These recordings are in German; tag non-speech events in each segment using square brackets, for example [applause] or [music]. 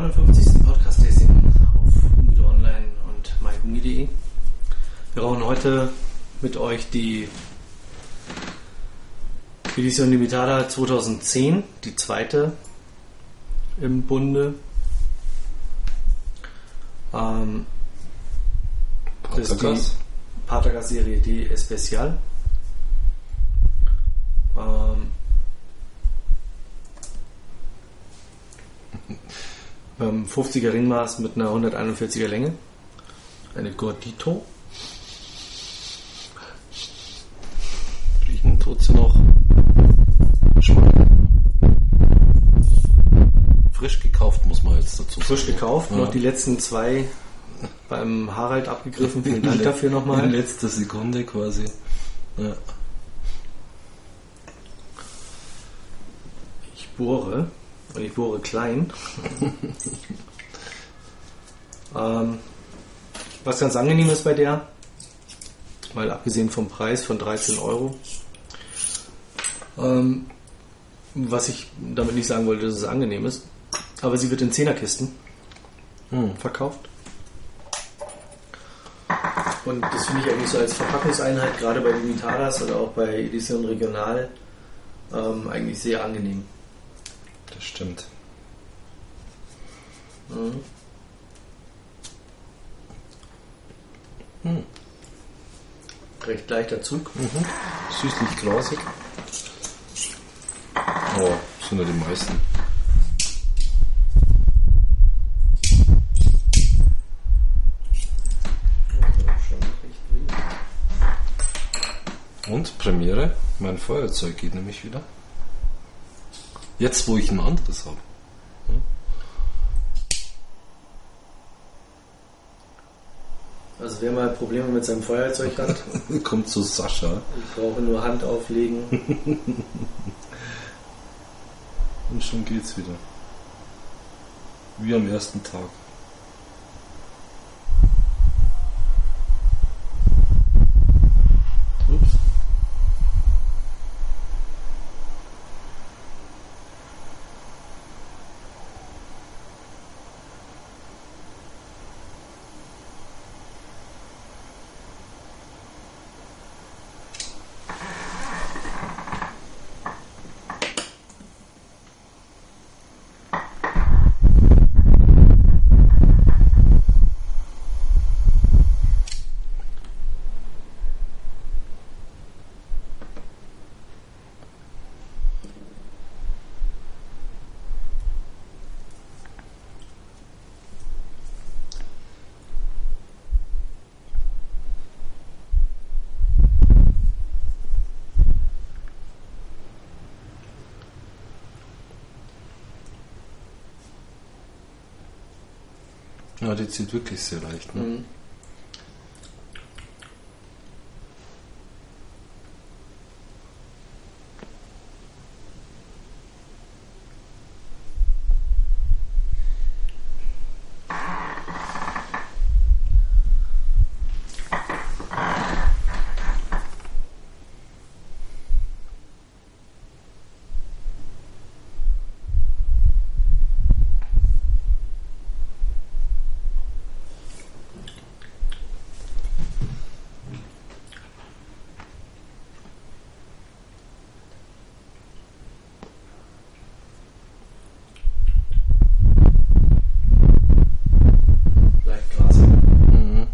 59. Podcast-Tasting auf Humido Online und myhumi.de. Wir rauchen heute mit euch die Edition Limitada 2010, die zweite im Bunde. Ähm, das ist die Patagas Serie D Especial. Ähm, ähm, 50er Ringmaß mit einer 141er Länge. Eine Gordito. Riechen tut sie noch. Geschmack. Frisch gekauft, muss man jetzt dazu sagen. Frisch gekauft, Ja. noch die letzten zwei beim Harald abgegriffen. Vielen Dank [laughs] In dafür In nochmal. [laughs] letzter Sekunde quasi. Ja. Ich bohre. Und ich bohre klein. [laughs] ähm, was ganz angenehm ist bei der, weil abgesehen vom Preis von 13 Euro, ähm, was ich damit nicht sagen wollte, dass es angenehm ist, aber sie wird in Zehnerkisten Hm. verkauft. Und das finde ich eigentlich so als Verpackungseinheit, gerade bei Limitadas oder auch bei Edition Regional, ähm, eigentlich sehr angenehm. Das stimmt. Mhm. Hm. Recht leichter Zug. Mhm. Süßlich grasig. Oh, sind ja die meisten. Und Premiere, mein Feuerzeug geht nämlich wieder. Jetzt, wo ich ein anderes habe. Also wer mal Probleme mit seinem Feuerzeug hat, [laughs] Kommt zu Sascha ich brauche nur Hand auflegen. [laughs] und schon geht's wieder. Wie am ersten Tag. Ja, die zieht wirklich sehr leicht. Ne? Mhm. Leicht grasig. Mhm.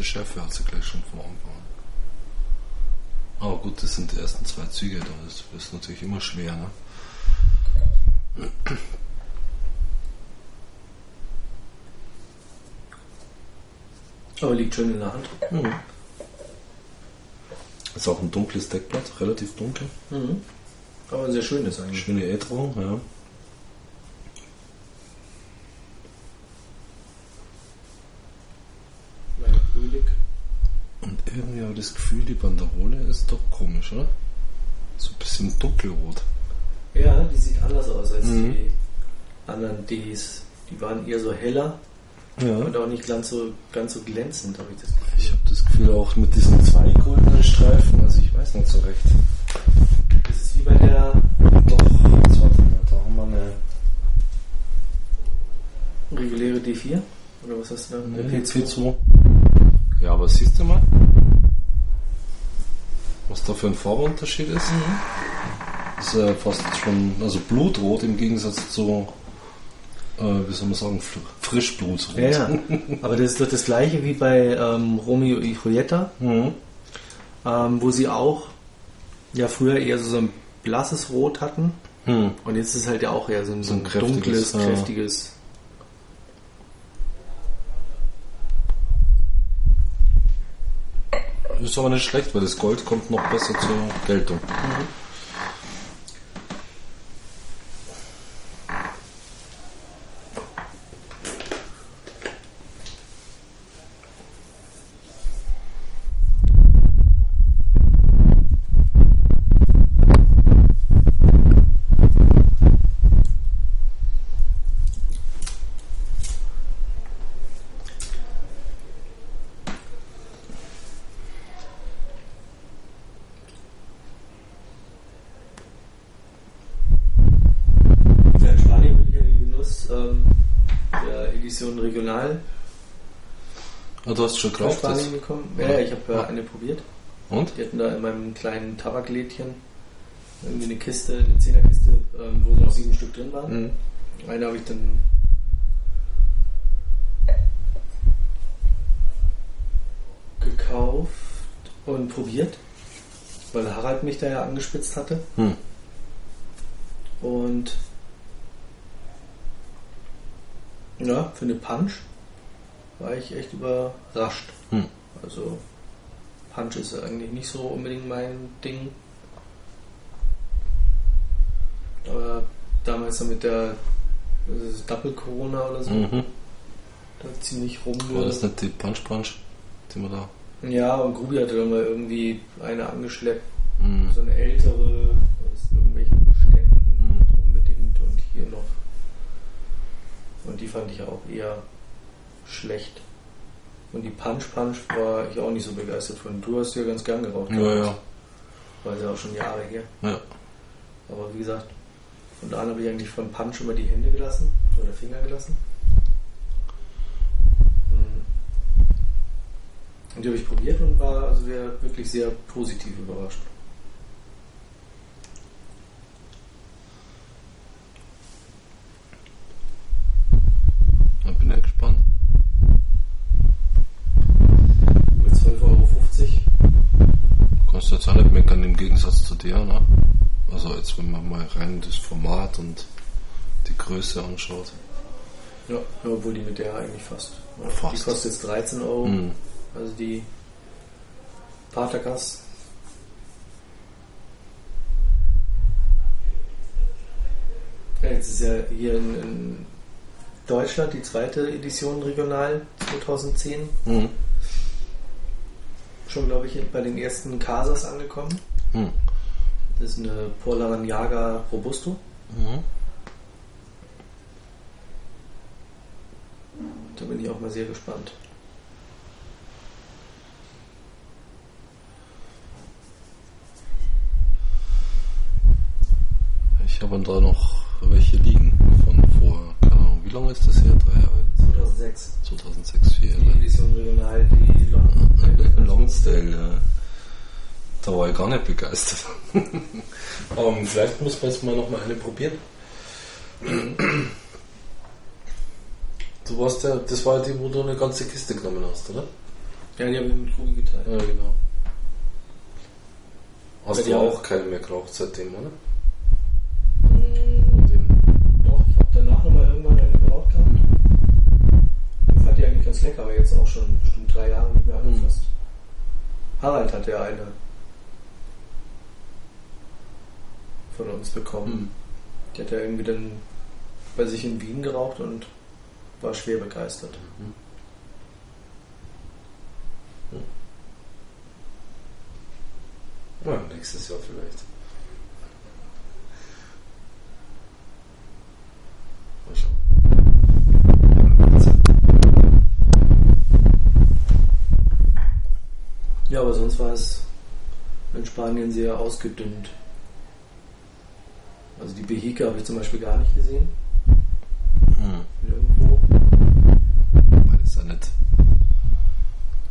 Leichte Schärfe hat sie gleich schon vom Anfang. an. Aber gut, das sind die ersten zwei Züge, da ist ist natürlich immer schwer. Ne? Aber liegt schön in der Hand. Mhm. Ist auch ein dunkles Deckblatt, relativ dunkel. Mhm. Aber ein sehr schönes eigentlich. Schöne Ätherung, ja. ist doch komisch, oder? So ein bisschen dunkelrot. Ja, die sieht anders aus als mhm. die anderen Ds. Die waren eher so heller ja. und auch nicht ganz so, ganz so glänzend, habe ich das Gefühl. Ich habe das Gefühl auch mit diesen zwei goldenen Streifen, also ich weiß nicht so recht. Das ist wie bei der. Doch, jetzt warte mal, da haben wir eine. Reguläre D4? Oder was hast du da? Eine P2. P2. Ja, aber siehst du mal? Was da für ein Farbunterschied ist? Das ist ja fast schon, also Blutrot im Gegensatz zu, äh, wie soll man sagen, Fr- Frischblutrot. Ja, ja. Aber das ist doch das gleiche wie bei ähm, Romeo y Julieta, Mhm. ähm, wo sie auch ja früher eher so ein blasses Rot hatten. Hm. Und jetzt ist es halt ja auch eher so ein, so ein kräftiges, dunkles, ja. kräftiges. Ist aber nicht schlecht, weil das Gold kommt noch besser zur Geltung. Ja, in Spanien bin ich ja den Genuss ähm, der Edition Regional Ah, du hast schon gekauft das? bekommen. Ja, ich habe ja eine probiert. Und? Die hatten da in meinem kleinen Tabaklädchen irgendwie eine Kiste, eine Zehnerkiste, ähm, wo noch sieben Stück drin waren. Mhm. Eine habe ich dann gekauft und probiert, weil Harald mich da ja angespitzt hatte. Hm. Und ja, für eine Punch war ich echt überrascht. Hm. Also Punch ist eigentlich nicht so unbedingt mein Ding. Aber damals dann mit der Double Corona oder so, Mhm. da ziemlich War rum. das nicht die Punch Punch, die man da. Ja, und Grubi hatte dann mal irgendwie eine angeschleppt, Mhm. so eine ältere, aus irgendwelchen Beständen Mhm. unbedingt und hier noch. Und die fand ich auch eher schlecht. Und die Punch Punch war ich auch nicht so begeistert von. Du hast ja ganz gern geraucht. Ja, ja. War ja auch schon Jahre her. Ja. Aber wie gesagt, von da an habe ich eigentlich von Punch immer die Hände gelassen oder Finger gelassen. Mhm. Und die habe ich probiert und war also wir wirklich sehr positiv überrascht. Ich bin ja gespannt. Mit 12,50 Euro. Kannst du jetzt auch nicht meckern im Gegensatz zu dir, ne? Also jetzt wenn man mal rein das Format und die Größe anschaut. Ja, obwohl die mit der eigentlich fast. Ja, Fast. Die kostet jetzt 13 Euro. Mhm. Also die. Ja, jetzt ist ja hier in, in Deutschland die zweite Edition regional 2010. Mhm. Schon, glaube ich, bei den ersten Casas angekommen. Mhm. Das ist eine Polaranjaga Robusto. Mhm. Da bin ich auch mal sehr gespannt. Ich habe da noch welche liegen von vor, keine Ahnung, wie lange ist das her? Drei Jahre? 2006. 2006, vier Die Jahre. Edition regional, die Long [laughs] Lonsdale, ja. Da war ich gar nicht begeistert. [laughs] ähm, vielleicht muss man jetzt mal noch mal eine probieren. Du warst ja, das war ja die, wo du eine ganze Kiste genommen hast, oder? Ja, die habe ich mit Ruby geteilt. Ja, genau. Hast du auch keine mehr geraucht seitdem, oder? Mm, Doch, ich habe danach nochmal irgendwann eine geraucht gehabt. Ich fand die eigentlich ganz lecker, aber jetzt auch schon bestimmt drei Jahre nicht mehr angefasst. Harald hatte ja eine von uns bekommen. Die hat er irgendwie dann bei sich in Wien geraucht und war schwer begeistert. Ja, nächstes Jahr vielleicht. Mal schauen. Ja, aber sonst war es in Spanien sehr ausgedünnt. Also die Beheke habe ich zum Beispiel gar nicht gesehen. Hm. Irgendwo. Weil das ja nicht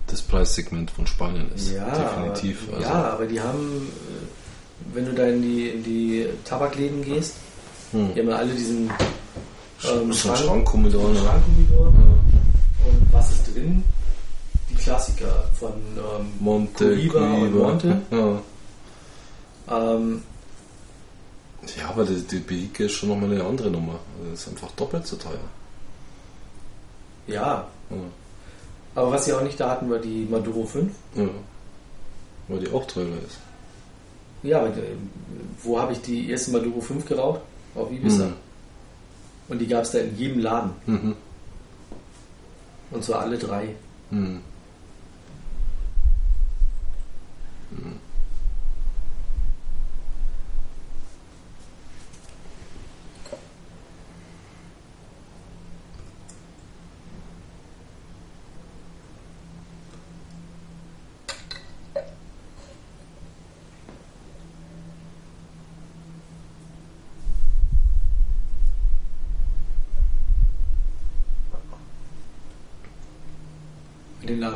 das Preissegment von Spanien ist. Ja, definitiv. Aber, also. Ja, aber die haben, äh, wenn du da in die, in die Tabakläden gehst, hm. die haben ja alle diesen ähm, Schrank, Schrankkommodor. Ne? Und was ist drin? Die Klassiker von ähm, Monte, Cuiva und Monte. Ja. Ähm, ja, aber die, die Beike ist schon nochmal eine andere Nummer. Das ist einfach doppelt so teuer. ja, Ja. aber was sie auch nicht da hatten, war die Maduro 5. ja. Weil die auch teurer ist. Ja, aber äh, wo habe ich die erste Maduro 5 geraucht? Auf Ibiza. Mhm. Und die gab es da in jedem Laden. Mhm. Und zwar alle drei. Mhm. In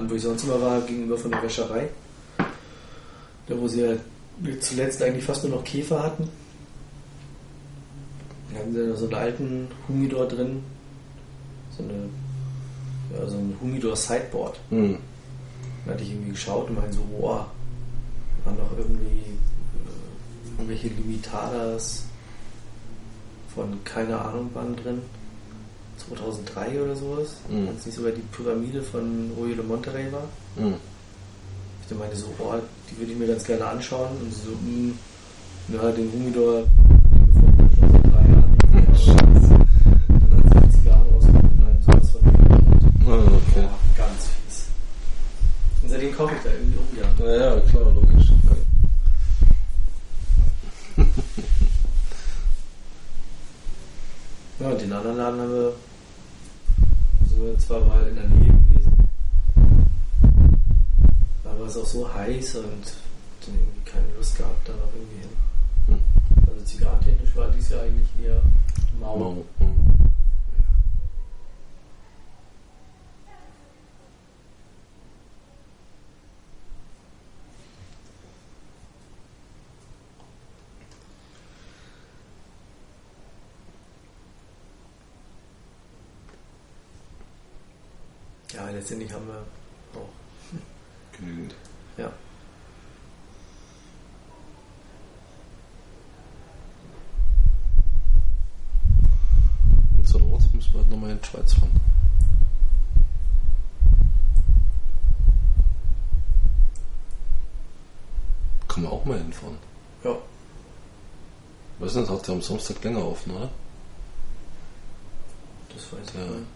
Laden, wo ich sonst immer war, gegenüber von der Wäscherei. Da, wo sie ja zuletzt eigentlich fast nur noch Käfer hatten. Da hatten sie so einen alten Humidor drin. So, eine, ja, so ein Humidor Sideboard. Mhm. Da hatte ich irgendwie geschaut und meinte so, boah, da waren noch irgendwie äh, irgendwelche Limitadas von keine Ahnung wann drin. 2003 oder sowas. Mhm. Es nicht sogar die Pyramide von Royo de Monterrey war. Mhm. Ich dann meinte so, boah, die würde ich mir ganz gerne anschauen. Und so, mh, ja, den Humidor den. Und seitdem kaufe ich da irgendwie um, ja. Ja, ja, klar, logisch. Ja, und den anderen Laden haben wir, sind wir zwar mal in der Nähe gewesen, da war es auch so heiß und dann irgendwie keine Lust gehabt, da noch irgendwie hin. Hm. Also zigarrentechnisch war dies Jahr eigentlich eher mau. Mau. Mhm. Ja, letztendlich haben wir auch, Genügend. ja. Und zur Not müssen wir halt nochmal in die Schweiz fahren. Kann man auch mal hinfahren. Ja. Weiß nicht, hat der am Samstag länger offen, oder? Das weiß ich Ja. nicht.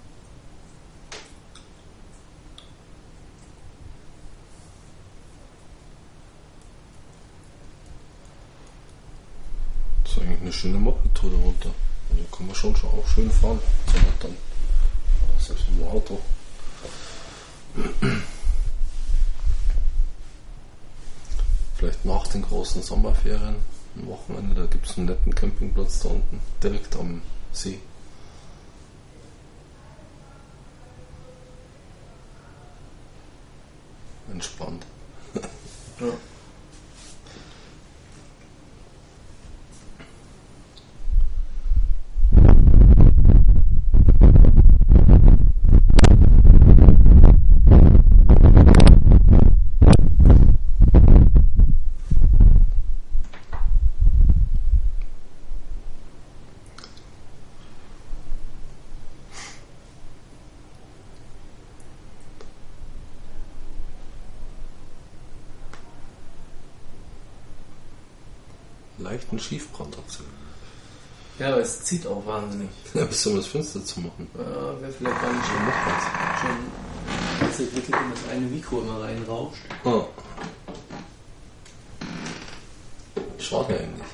Eine schöne Moped-Tour runter. Also kann man schon, schon auch schön fahren. Dann. Selbst im Auto. Vielleicht nach den großen Sommerferien, am Wochenende, da gibt es einen netten Campingplatz da unten, direkt am See. Entspannt. Ja. Leichten Schiefbrand hat sie. ja, aber es zieht auch Ja, soll man das Fenster zu machen? Ja, wäre vielleicht gar nicht Schon. Schon jetzt entwickelt, wenn das eine Mikro immer reinrauscht. Ah. Schade eigentlich.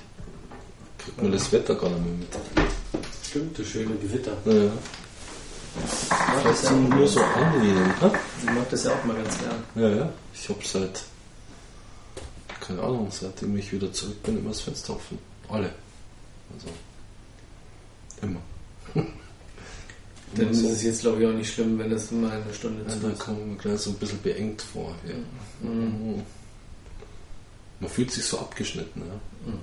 Kriegt man das Wetter gar nicht mehr mit. Stimmt, das schöne Gewitter. Naja. Ja, Das sind nur so angenehm, ne? Sie mag das ja auch mal ganz gern. Ja, ja. Ich hab seit, keine Ahnung, seitdem ich wieder zurück bin, immer das Fenster offen. Alle. Also, immer. Dann ist es jetzt, glaube ich, auch nicht schlimm, wenn das mal eine Stunde zu da ist. kommt man gleich so ein bisschen beengt vor. Ja. Mhm. Man fühlt sich so abgeschnitten. Ja. Mhm.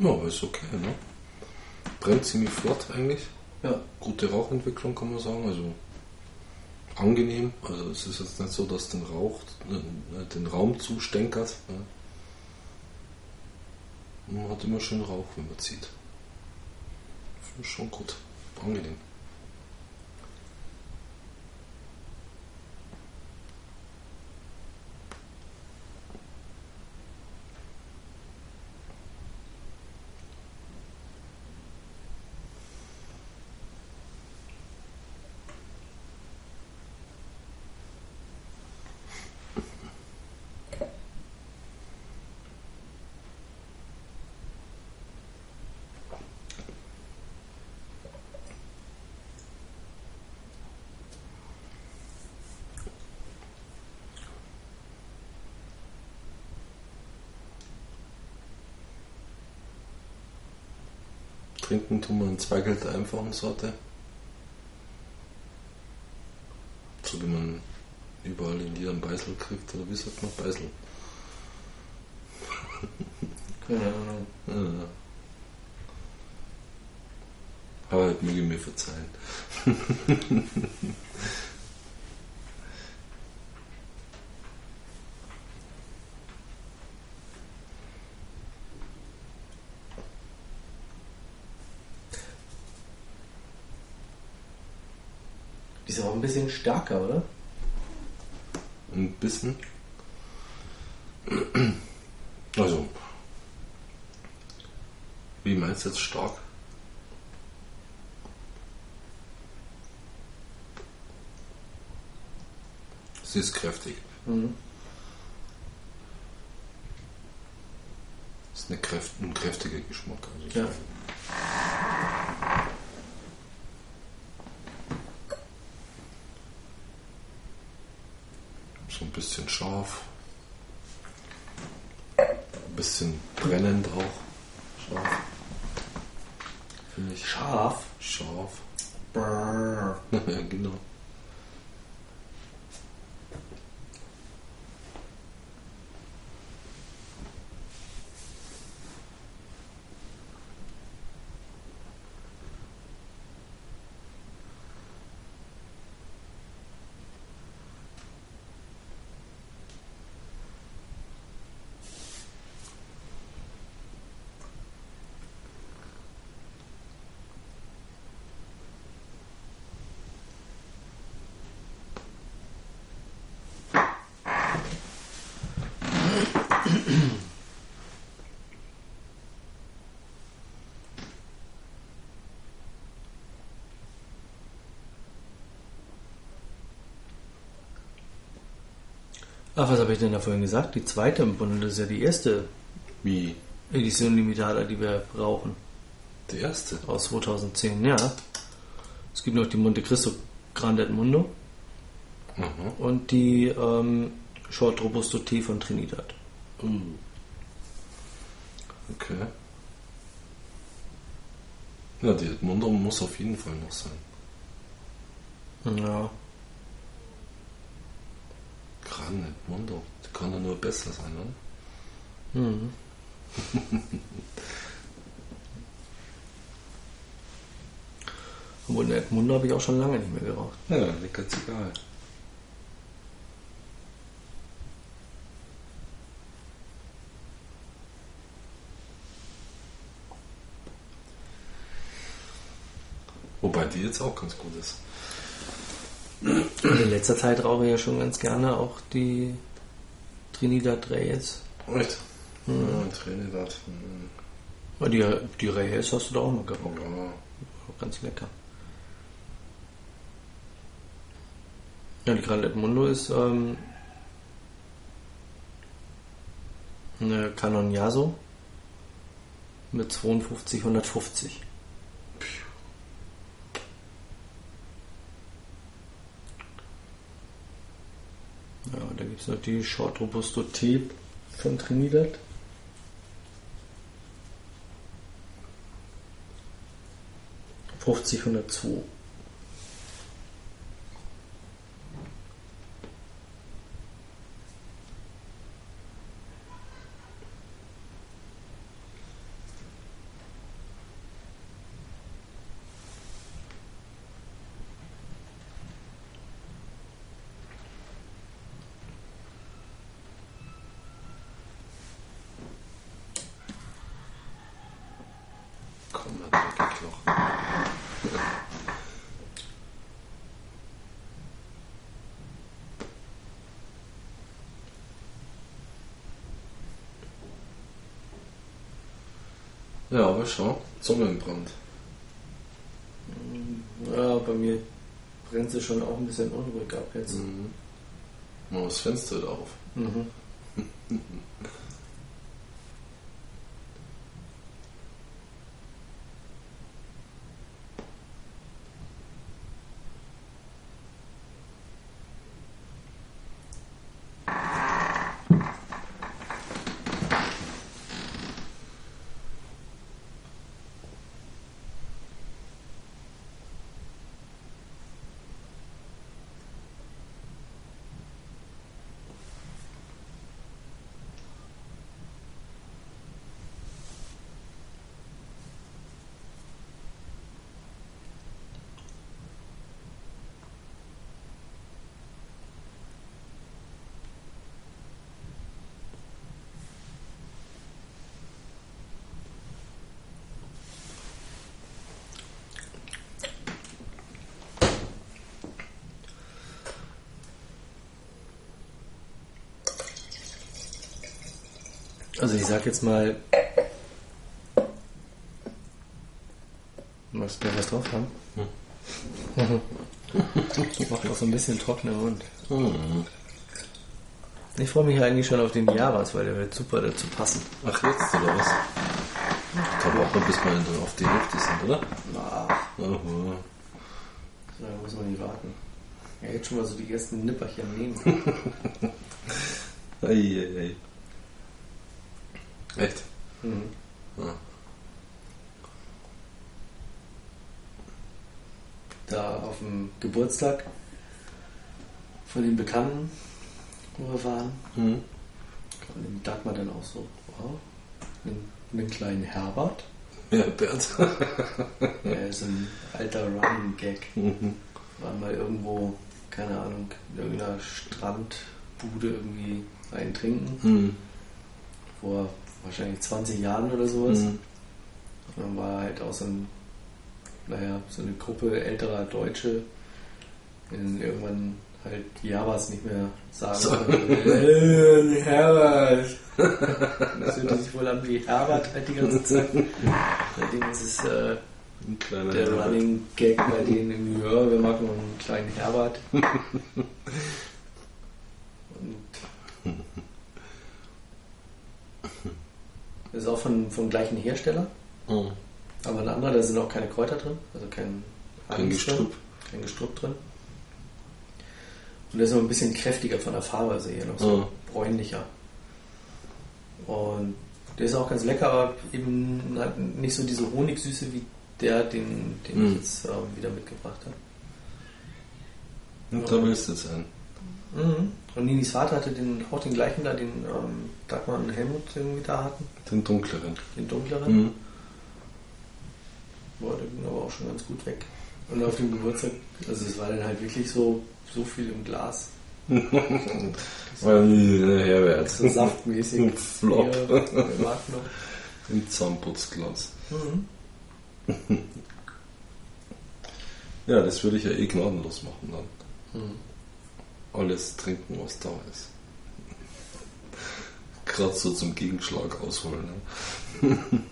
Ja, aber ist okay. Ne? Brennt ziemlich flott eigentlich. Ja. Gute Rauchentwicklung kann man sagen. Also angenehm. Also es ist jetzt nicht so, dass den Rauch äh, den Raum zustänkert. Ja. Man hat immer schön Rauch, wenn man zieht. Schon gut. Angenehm. Trinken tun wir in Zweigelt der einfachen Sorte. So wie man überall in jedem Beisel kriegt, oder wie sagt man Beisel? [laughs] Keine Ahnung. Ja. Aber halt möge mir verzeihen. [laughs] Die ist aber ein bisschen stärker, oder? Ein bisschen. Also, wie meinst du jetzt stark? Sie ist kräftig. Mhm. Ist eine Kräft, ein kräftiger Geschmack. Also Ja. So ein scharf. Ein bisschen brennend auch. Scharf. Finde ich. Scharf. Scharf. Brrr. ja, genau. Ach, was habe ich denn da vorhin gesagt? Die zweite im Bunde, das ist ja die erste Wie Edition Limitada, die wir brauchen. der erste. Aus 2010, ja. Es gibt noch die Monte Cristo Grande Mundo Mhm. und die ähm, Short Robusto T von Trinidad. Uh. Okay. Ja, die Edmundo muss auf jeden Fall noch sein. Ja. Gran Edmundo. Die kann ja nur besser sein, oder? Mhm. [laughs] Obwohl, eine Edmundo habe ich auch schon lange nicht mehr geraucht. Ja, lecker Zigarre. Wobei die jetzt auch ganz gut ist. In letzter Zeit rauche ich ja schon ganz gerne auch die Trinidad Reyes. Echt? Mhm. Ja, Trinidad. Mhm. Die, die Reyes hast du da auch mal geraucht. Ja. Auch ganz lecker. Ja, die Gran Edmundo ist ähm, eine Canon Yaso mit 52 Ja, da gibt es noch die Short Robusto Tee von Trinidad. Fünfzig 5002. Ja, aber schau, Sonnenbrand. Ja, bei mir brennt sie schon auch ein bisschen unruhig ab jetzt. Mhm. Mach das Fenster auf. Mhm. [laughs] Also ich sag jetzt mal, musst du noch was drauf haben? Macht auch so ein bisschen trockener Mund. Mhm. Ich freue mich eigentlich schon auf den Javas, weil der wird super dazu passen. Ach, jetzt oder was? Braucht man, bis wir dann auf die Hälfte sind, oder? Ach, Aha. so lange muss man nicht warten. Ja, jetzt schon mal so die ersten Nipperchen nehmen. [laughs] Eieiei. Echt? mhm. Ja. Da auf dem Geburtstag von den Bekannten, wo wir waren, Mhm. kam dem Dagmar dann auch so, wow, einen, einen kleinen Herbert. Ja, Bert. [laughs] Der ist ein alter Running Gag. Mhm. War mal irgendwo, keine Ahnung, in irgendeiner Strandbude irgendwie einen trinken. Mhm. Vor wahrscheinlich 20 Jahren oder sowas. Mhm. Und dann war halt auch so ein, naja, so eine Gruppe älterer Deutsche, die dann irgendwann halt Javas nicht mehr sagen. So. [laughs] Herbert! Das hört sich wohl an wie Herbert halt die ganze Zeit. Seitdem ist es äh, der Herbert. Running Gag bei denen irgendwie, ja, wir machen einen kleinen Herbert. [laughs] Und das ist auch von, vom gleichen Hersteller, Mhm. aber ein anderer, da sind auch keine Kräuter drin, also kein Kein Gestrüpp. kein Gestrüpp drin. Und der ist noch ein bisschen kräftiger von der Farbe, also eher noch so Mhm. bräunlicher. Und der ist auch ganz lecker, aber eben halt nicht so diese Honigsüße wie der, den, den ich Mhm. jetzt ähm, wieder mitgebracht habe. Und da willst du jetzt ein. Mhm. Und Ninis Vater hatte den, auch den gleichen da, den ähm, Dagmar und Helmut irgendwie da hatten, Den dunkleren. den dunkleren. Mhm. Boah, der ging aber auch schon ganz gut weg. Und auf dem Geburtstag, also es war dann halt wirklich so, so viel im Glas. [laughs] Weil der Herbert. So saftmäßig. Flop. [laughs] Im Zahnputzglas. Mhm. [laughs] Ja, das würde ich ja eh gnadenlos machen dann. Mhm. Alles trinken, was da ist. Gerade so zum Gegenschlag ausholen. Ne? [laughs]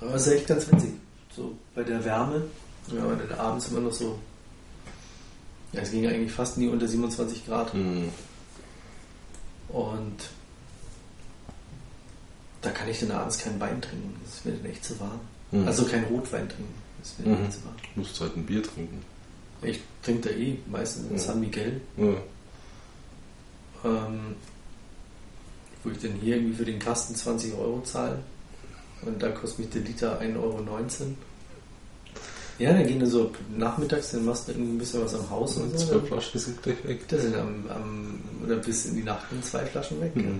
Aber es ist echt ganz witzig. So bei der Wärme, wenn man dann abends immer noch so Ja, es ging eigentlich fast nie unter 27 Grad. Mhm. Und da kann ich dann abends keinen Wein trinken. Das wird dann echt zu warm. Mhm. Also kein Rotwein trinken. Das wird Mhm. echt zu warm. Du musst halt ein Bier trinken. Ich trinke da eh meistens ein Mhm. San Miguel. Ja. Ähm, wo ich dann hier irgendwie für den Kasten 20 Euro zahle. Und da kostet mich der Liter 1,19 Euro. Ja, dann gehen wir so nachmittags, dann machst du irgendwie ein bisschen was am Haus und so. Zwei Flaschen sind gleich weg. Das sind am, am, oder bis in die Nacht in zwei Flaschen weg. Mhm. Ja,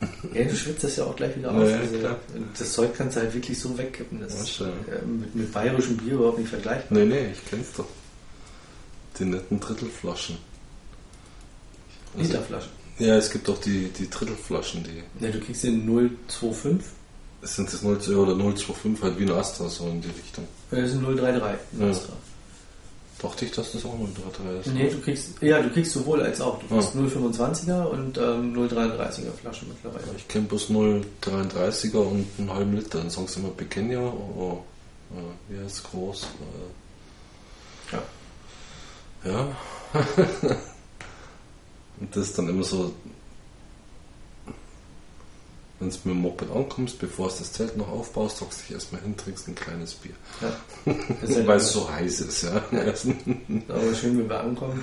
du schwitzt das ja auch gleich wieder Ja, auf. ja, Also, das Zeug kannst du halt wirklich so wegkippen. Das Ja, ist äh, mit, mit bayerischem Bier überhaupt nicht vergleichbar. Nee, nee, ich kenn's doch. Die netten Drittelflaschen. Also- Literflaschen. Ja, es gibt auch die, die Drittelflaschen, die. Ja, du kriegst den 025 Sind das 0, oder 025 halt wie ein Astra, so in die Richtung. oder das ist ein 033. Ja. Extra. Dachte ich, dass das auch 033 ist. Nee, du kriegst, ja, du kriegst sowohl als auch. Du kriegst Ja. 025er und ähm, 033er Flaschen mittlerweile. Ich kenne bloß 0,33er und einen halben Liter. Dann sagen sie immer Pequeño, oh, äh, wie heißt groß? Äh, ja. [laughs] und das ist dann immer so, wenn du mit dem Moped ankommst, bevor du das Zelt noch aufbaust, sagst du dich erstmal hin, trinkst ein kleines Bier. Ja. [laughs] Weil es so heiß ist, ja. aber schön, wenn wir ankommen.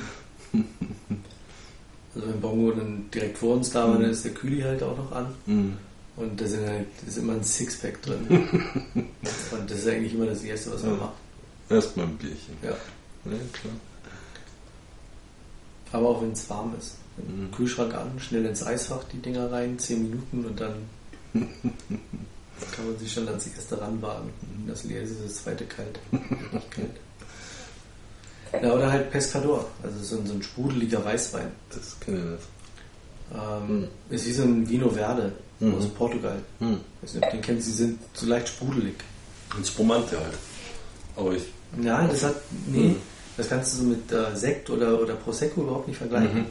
Also wenn Bongo dann direkt vor uns da war, dann ist der Kühli halt auch noch an. Mhm. Und da sind halt, ist immer ein Sixpack drin. [laughs] und das ist eigentlich immer das Erste, was man Ja. macht. Erstmal ein Bierchen. Ja. Ja, klar. Aber auch wenn es warm ist. Mhm. Kühlschrank an, schnell ins Eisfach die Dinger rein, 10 Minuten und dann kann man sich schon ans erste ranwagen. Das leer ist, das zweite kalt. Nicht kalt. Ja, oder halt Pescador, also so ein, so ein sprudeliger Weißwein. Das kenne ich nicht. Ähm, Ist wie so ein Vino Verde Mhm. aus Portugal. Hm. Ich weiß nicht, ob du den kennst, sie sind so leicht sprudelig. Ein Spumante halt. Aber ich. Nein, das hat. Nee, Mhm. das kannst du so mit äh, Sekt oder, oder Prosecco überhaupt nicht vergleichen.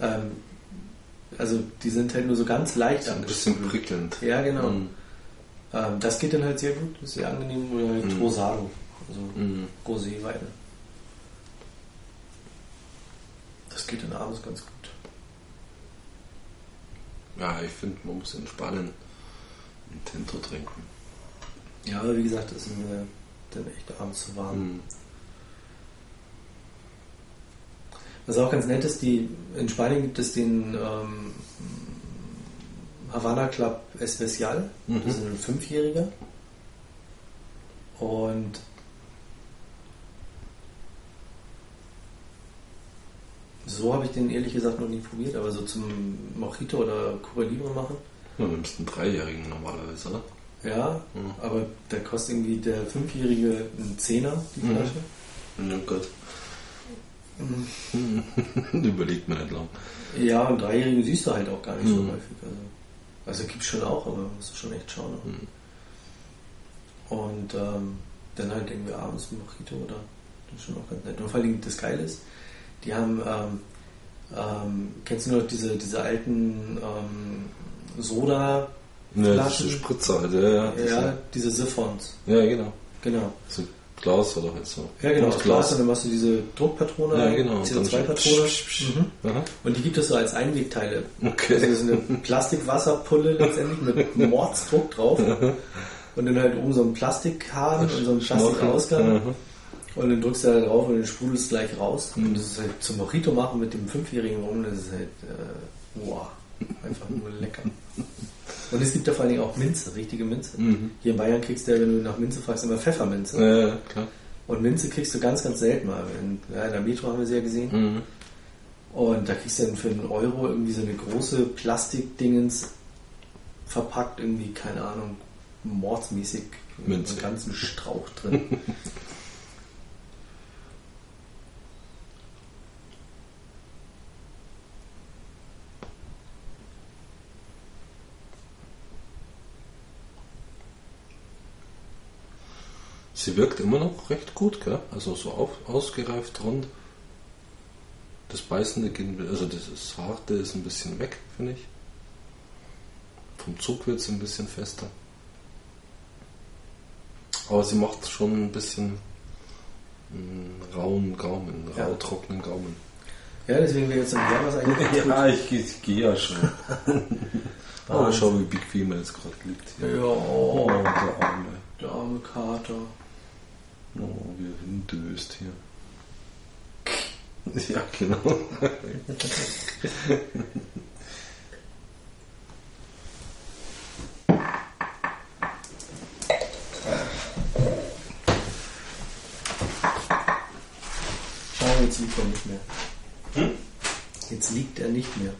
Ähm, also die sind halt nur so ganz leicht Ein bisschen prickelnd. Ja, genau. Mhm. Ähm, das geht dann halt sehr gut, ist sehr angenehm. Oder halt Mhm. Rosado, also Mhm. Rosé-Weine. Das geht dann abends ganz gut. Ja, ich finde, man muss in Spanien ein Tinto trinken. Ja, aber wie gesagt, das ist mir dann echt abends zu warm. Mhm. Was auch ganz nett ist, die, in Spanien gibt es den ähm, Havana Club Especial. Mhm. Das ist ein Fünfjähriger. Und so habe ich den ehrlich gesagt noch nie probiert, aber so zum Mojito oder Cuba Libre machen. Ja, müssten einen Dreijährigen normalerweise, oder? Ja, Mhm. aber da kostet irgendwie der Fünfjährige einen Zehner, die Mhm. Flasche. Ja Gott. Mhm. [laughs] Überlegt mir nicht lang. Ja, und Dreijährige siehst du halt auch gar nicht so Mhm. häufig. Also, also gibt es schon auch, aber musst du schon echt schauen. Mhm. Und ähm, dann halt irgendwie abends ein Mojito oder das ist schon auch ganz nett. Und vor allem das Geile ist, die haben, ähm, ähm, kennst du noch diese, diese alten ähm, Soda, ein Spritzer halt, ja, ja. ja, diese- diese Siphons, ja, genau. genau. So Glas oder halt so. Ja, genau, Und aus Glas, und dann machst du diese Druckpatrone, Ja, genau. Und dann so CO2-Patrone. psch, psch, psch. Mhm. Und die gibt es so als Einwegteile. Okay. Also das ist eine Plastikwasserpulle [laughs] letztendlich mit Mordsdruck drauf. Und dann halt oben so ein Plastikhahn und so ein Plastikausgang. Und dann drückst du da drauf und dann sprudelst es gleich raus. Mhm. Und das ist halt zum Mojito machen mit dem Fünfjährigen rum, das ist halt, äh, wow, einfach nur lecker. Und es gibt da vor allen Dingen auch Minze, richtige Minze. Mhm. Hier in Bayern kriegst du ja, wenn du nach Minze fragst, immer Pfefferminze. Ja, ja, klar. Und Minze kriegst du ganz, ganz selten mal. In, ja, in der Metro haben wir sie ja gesehen. Mhm. Und da kriegst du dann für einen Euro irgendwie so eine große Plastikdingens verpackt, irgendwie, keine Ahnung, mordsmäßig mit Minze. einem ganzen Strauch drin. [laughs] Sie wirkt immer noch recht gut, gell? Also so auf, ausgereift rund. Das Beißende also das Harte ist ein bisschen weg, finde ich. Vom Zug wird es ein bisschen fester. Aber sie macht schon ein bisschen einen rauen Gaumen, Ja. rau trockenen Gaumen. Ja, deswegen wäre jetzt ein Jahr was eigentlich. [laughs] Ja, ich, ich gehe ja schon. Aber [laughs] Wahnsinn. schau, wie Big Female jetzt gerade liegt hier. Ja, oh, der Arme. der arme Kater. Oh, wie er hindöst hier. [laughs] Ja, genau. Schau, jetzt liegt er nicht mehr. Jetzt liegt er nicht mehr.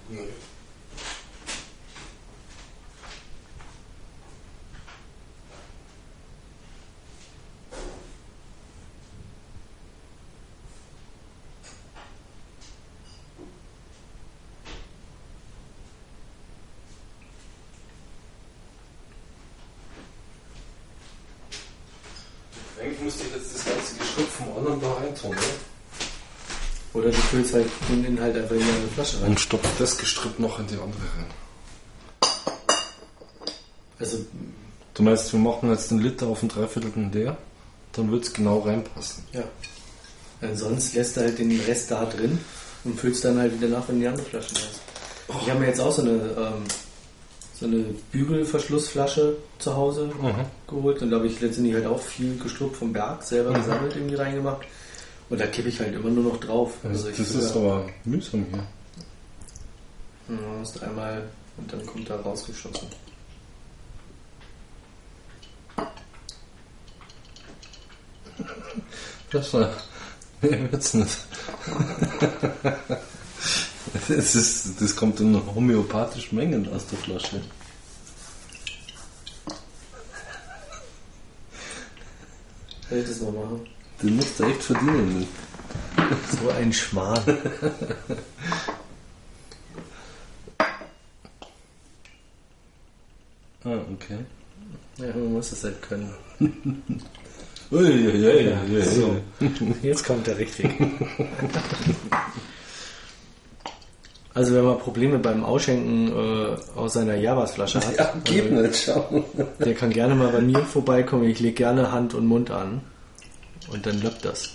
Eigentlich müsste ich jetzt das ganze Geschrifт vom anderen da reintun, ne? Halt den Inhalt einfach in eine Flasche rein. Und stopft das Gestrüpp noch in die andere rein. Also, Du meinst, wir machen jetzt den Liter auf ein Dreiviertel leer? Dann wird es genau reinpassen. ja. Ansonsten lässt du halt den Rest da drin und füllst dann halt wieder nach, wenn die andere Flasche hast. Ich habe mir jetzt auch so eine, ähm, so eine Bügelverschlussflasche zu Hause geholt und da habe ich letztendlich halt auch viel Gestrüpp vom Berg selber gesammelt irgendwie reingemacht. Und da kippe ich halt immer nur noch drauf. Also das ist aber mühsam hier. Ja, hast einmal und dann kommt da rausgeschossen. [laughs] Das war. Mehr wird's nicht. [laughs] Das, ist, das kommt in homöopathischen Mengen aus der Flasche. Soll ich das mal machen? Den musst du echt verdienen. So ein Schmarrn. Ah, okay. Ja, man muss das halt können. Ui, ui, ui, ui, ui. So. Jetzt kommt der richtig. Also wenn man Probleme beim Ausschenken äh, aus seiner Javas-Flasche hat, Ja, geht äh, nicht, schau. der kann gerne mal bei mir vorbeikommen. Ich lege gerne Hand und Mund an. Und dann löppt das.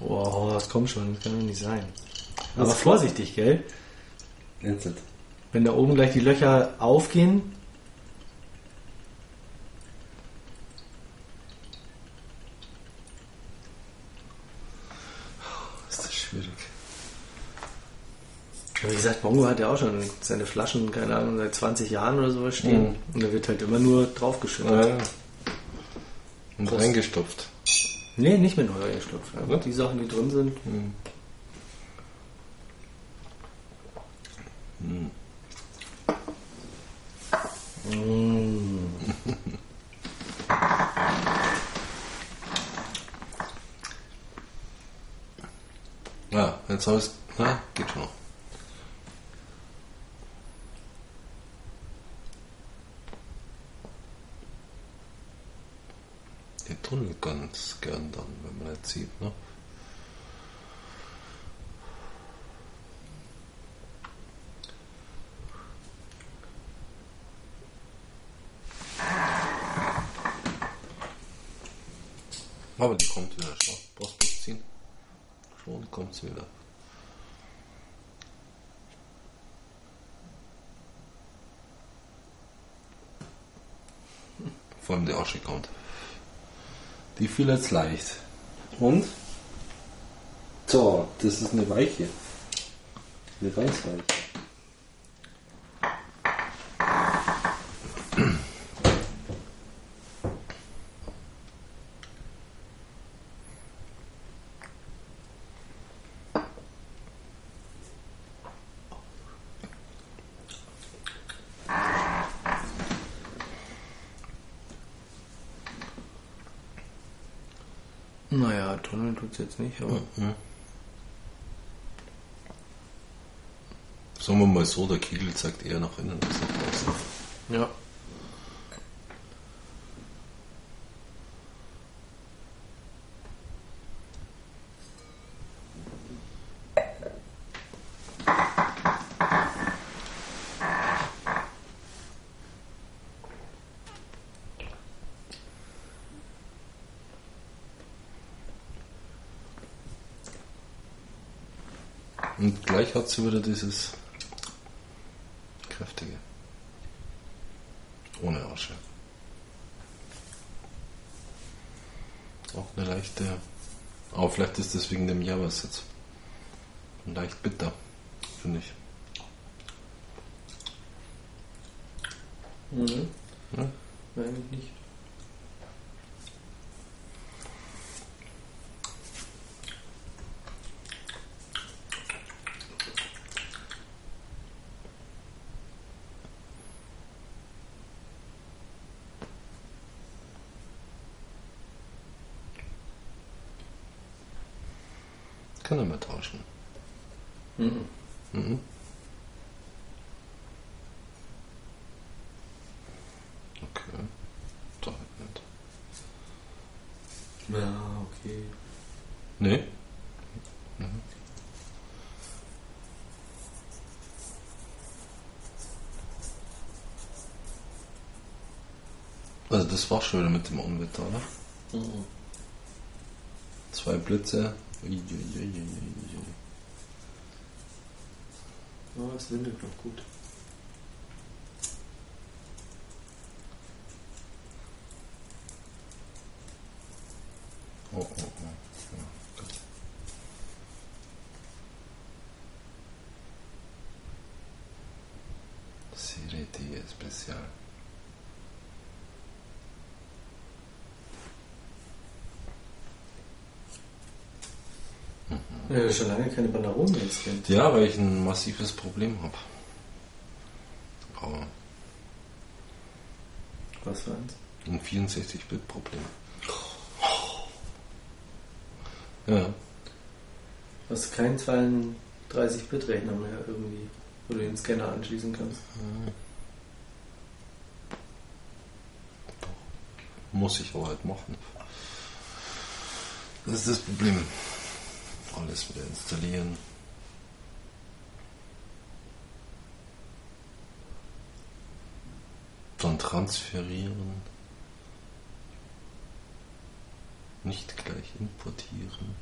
Wow, das kommt schon, das kann doch nicht sein. Aber Was? vorsichtig, gell? Jetzt. Wenn da oben gleich die Löcher aufgehen, Ist das schwierig. wie gesagt, Mongo hat ja auch schon seine Flaschen, keine Ahnung, seit 20 Jahren oder sowas stehen. Mhm. Und da wird halt immer nur draufgeschüttet. Ja. Und Prost. reingestopft. Nee, nicht mit geschlupft. Einfach Ja. die Sachen, die drin sind. Hm. Hm. Ja, [laughs] jetzt habe ich es. Geht schon noch. Tunnel ganz gern dann, wenn man nicht sieht, ne? Aber die kommt wieder, schau. Brauchst ziehen. Schon kommt sie wieder. Vor allem die Asche kommt. Die fiel jetzt leicht. Und? So, das ist eine weiche. Eine ganz weiche. Naja, Tunnel tut's jetzt nicht, aber. Sagen wir mal so, der Kegel zeigt eher nach innen als nach außen. Ja. Gleich hat sie wieder dieses kräftige. Ohne Asche. Auch eine leichte. Aber vielleicht ist das wegen dem Javas jetzt. Leicht bitter, finde ich. Mhm. Ja? Eigentlich nicht. Können wir tauschen. Mhm. Mhm. Okay. Doch nicht. Ja, okay. Nee? Mhm. Also das war schon wieder mit dem Unwetter, oder? Mhm. Zwei Blitze. Ja, es windet noch gut. Oh, oh, oh. Gut. Serie Ja, schon lange keine Banderolen mehr gescannt. Ja, weil ich ein massives Problem habe. Aber Was für eins? ein 64-Bit-Problem. Ja, Du hast keinen 32-Bit-Rechner mehr irgendwie, wo du den Scanner anschließen kannst. muss ich aber halt machen. Das ist das Problem. Alles wieder installieren. Dann transferieren. Nicht gleich importieren.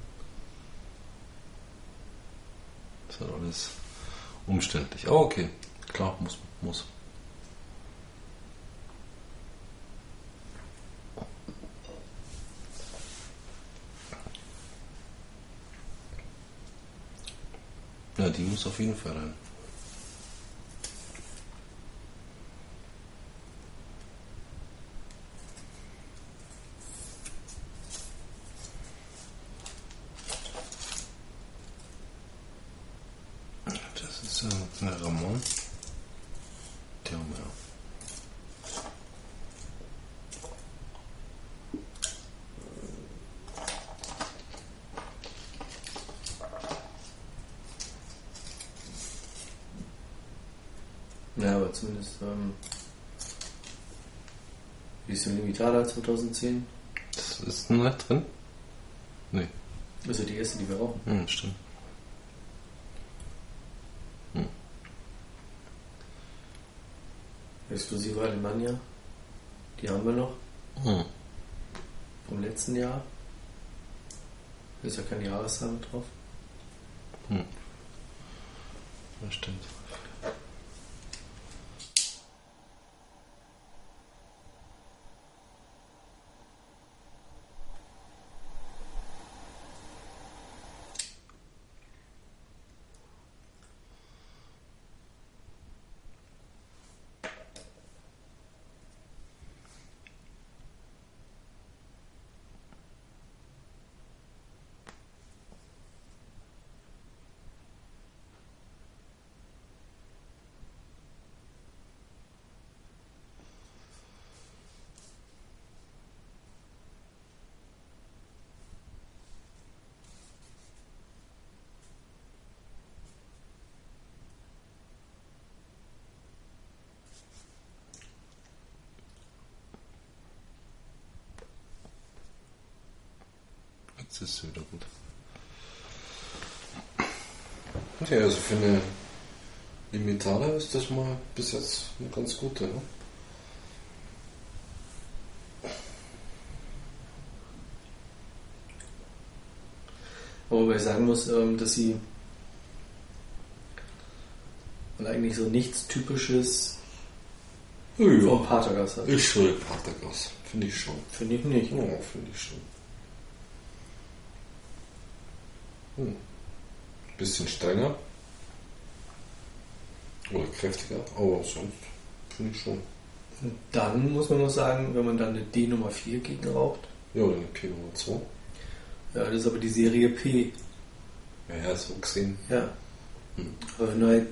Das ist alles umständlich. Aber okay, klar, muss. muss. Die muss auf jeden Fall rein. Das ist äh, eine Ramon. Der haben wir. Ja, zumindest ähm, Edition Limitada 2010. Das ist noch nicht drin? Nee, Also die erste, die wir brauchen. hm, stimmt. Exklusive Alemannia. Die haben wir noch Hm. vom letzten Jahr. Da ist ja keine Jahreszahl drauf. Das stimmt. Jetzt ist wieder gut. Ja, also für eine Limitada ist das mal bis jetzt eine ganz gute. Ne? Wobei ich sagen muss, ähm, dass sie Und eigentlich so nichts Typisches Ja, vom Patergas hat. ich schuld Patergas. Finde ich schon. Finde ich nicht. Ja, finde ich schon. Hm. Bisschen strenger. Oder kräftiger, aber sonst finde ich schon. Und Dann muss man noch sagen, wenn man dann eine D Nummer 4 gegen raucht, Ja, oder eine P Nummer 2. ja, das ist aber die Serie P. Ja, ja, so gesehen. Ja. Hm. Aber wenn du halt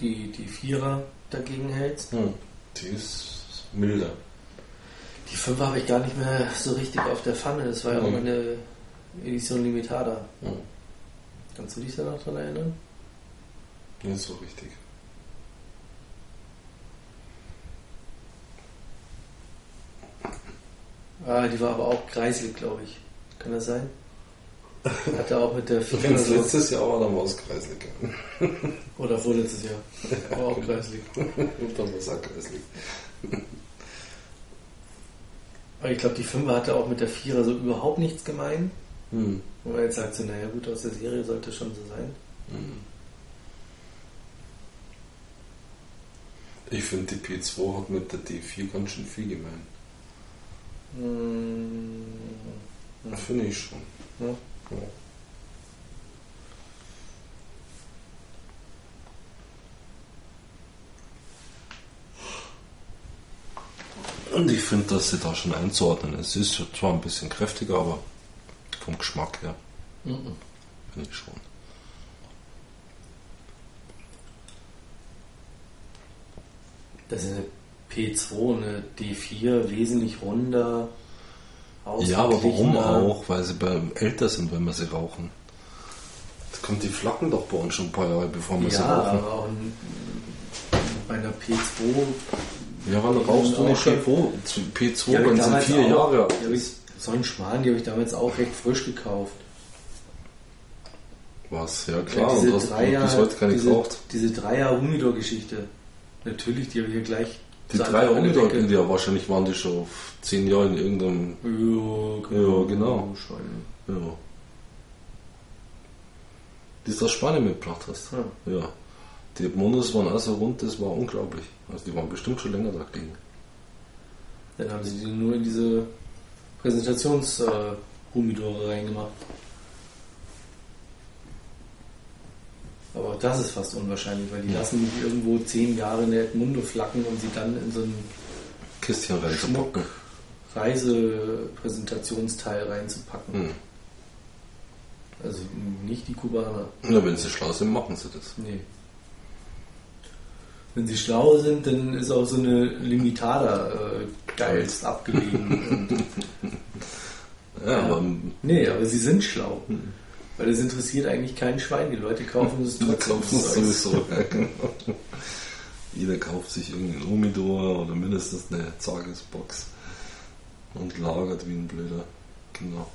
die, die Vierer dagegen hältst, Hm. Die ist milder. die Fünfer habe ich gar nicht mehr so richtig auf der Pfanne. Das war ja auch Mhm. Edition Limitada. Hm. Kannst du dich da noch dran erinnern? Nicht so richtig. Ah, die war aber auch kreislig, glaube ich. Kann das sein? Hatte auch mit der [laughs] Ich finde so, letztes Jahr war dann Mauskreislig. oder vorletztes Jahr. Aber auch kreislig. Und dann war es auch kreislig. Aber ich glaube, die Fünfer hatte auch mit der Vierer so überhaupt nichts gemein. Hm. Und man jetzt sagt so, naja gut, aus der Serie sollte schon so sein. Hm. Ich finde, die P2 hat mit der D4 ganz schön viel gemein. Hm, Finde ich schon. ja. Ja. Und ich finde, dass sie da schon einzuordnen ist. Sie ist zwar ein bisschen kräftiger, aber vom Geschmack her Mhm. finde ich schon. Das ist eine P2, eine D4, wesentlich runder. Ja, aber warum auch? Weil sie bei, älter sind, wenn wir sie rauchen. Das kommt die Flacken doch bei uns schon ein paar Jahre, bevor wir sie Ja, rauchen. aber auch ein, bei einer P2. Ja, wann rauchst du nicht schon- P2? P2, Die hab ich wenn sie vier auch- Jahre alt ist. So einen Schmarrn, die habe ich damals auch recht frisch gekauft. Was? Ja klar, diese und bis heute keine diese, geraucht. diese Dreier Humidor-Geschichte. Natürlich, die habe ich hier gleich. Die drei Humidor, entdeckt. ja, wahrscheinlich waren die schon auf zehn Jahre in irgendeinem. Ja, Ja, genau. Schon. Ja. Die du aus Spanien mitgebracht hast. Ja. Ja. Die Monos waren auch so rund, das war unglaublich. Also die waren bestimmt schon länger da gelegen. Dann haben sie die nur in diese Präsentations-Humidore reingemacht. Aber auch das ist fast unwahrscheinlich, weil die lassen die irgendwo zehn Jahre in der Edmundo flacken, um sie dann in so ein Kistchen reinzupacken. Reisepräsentationsteil reinzupacken. Hm. Also nicht die Kubaner. Na, wenn sie schlau sind, machen sie das. Nee. Wenn sie schlau sind, dann ist auch so eine Limitada äh, geilst abgelegen. Ja, aber nee, aber sie sind schlau. Weil es interessiert eigentlich kein Schwein. Die Leute kaufen es trotzdem. es sowieso. Ja, genau. Jeder kauft sich irgendeinen Humidor oder mindestens eine Zagesbox und lagert wie ein Blöder. Genau.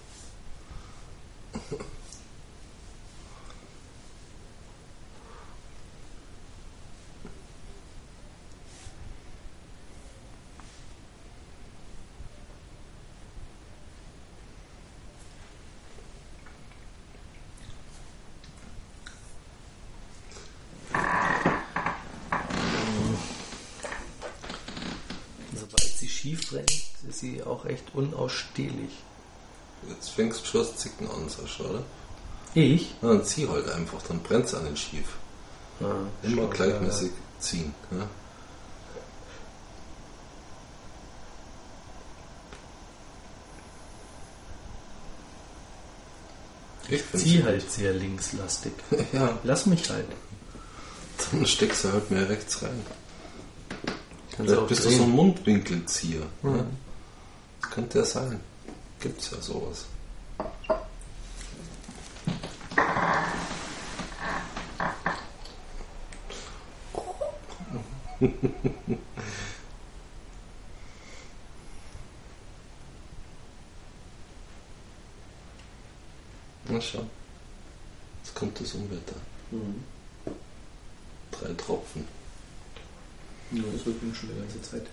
Sobald sie schief brennt, ist sie auch echt unausstehlich. Jetzt fängst du schon das Zicken an, Sascha, oder? Ich? Na, dann zieh halt einfach, dann brennt es an den Schief. Ja, Immer schon, gleichmäßig ziehen. Ja? Ich Ja. finde Zieh halt sehr linkslastig. [laughs] Ja, Lass mich halt. dann steckst du halt mehr rechts rein. Kannst du Vielleicht bist du drehen. so ein Mundwinkelzieher. Mhm. Ja? Könnte ja sein. Gibt's ja sowas. [laughs] Na schau. Jetzt kommt das Unwetter. Mhm. Drei Tropfen. Ja, das wird mir schon die ganze Zeit.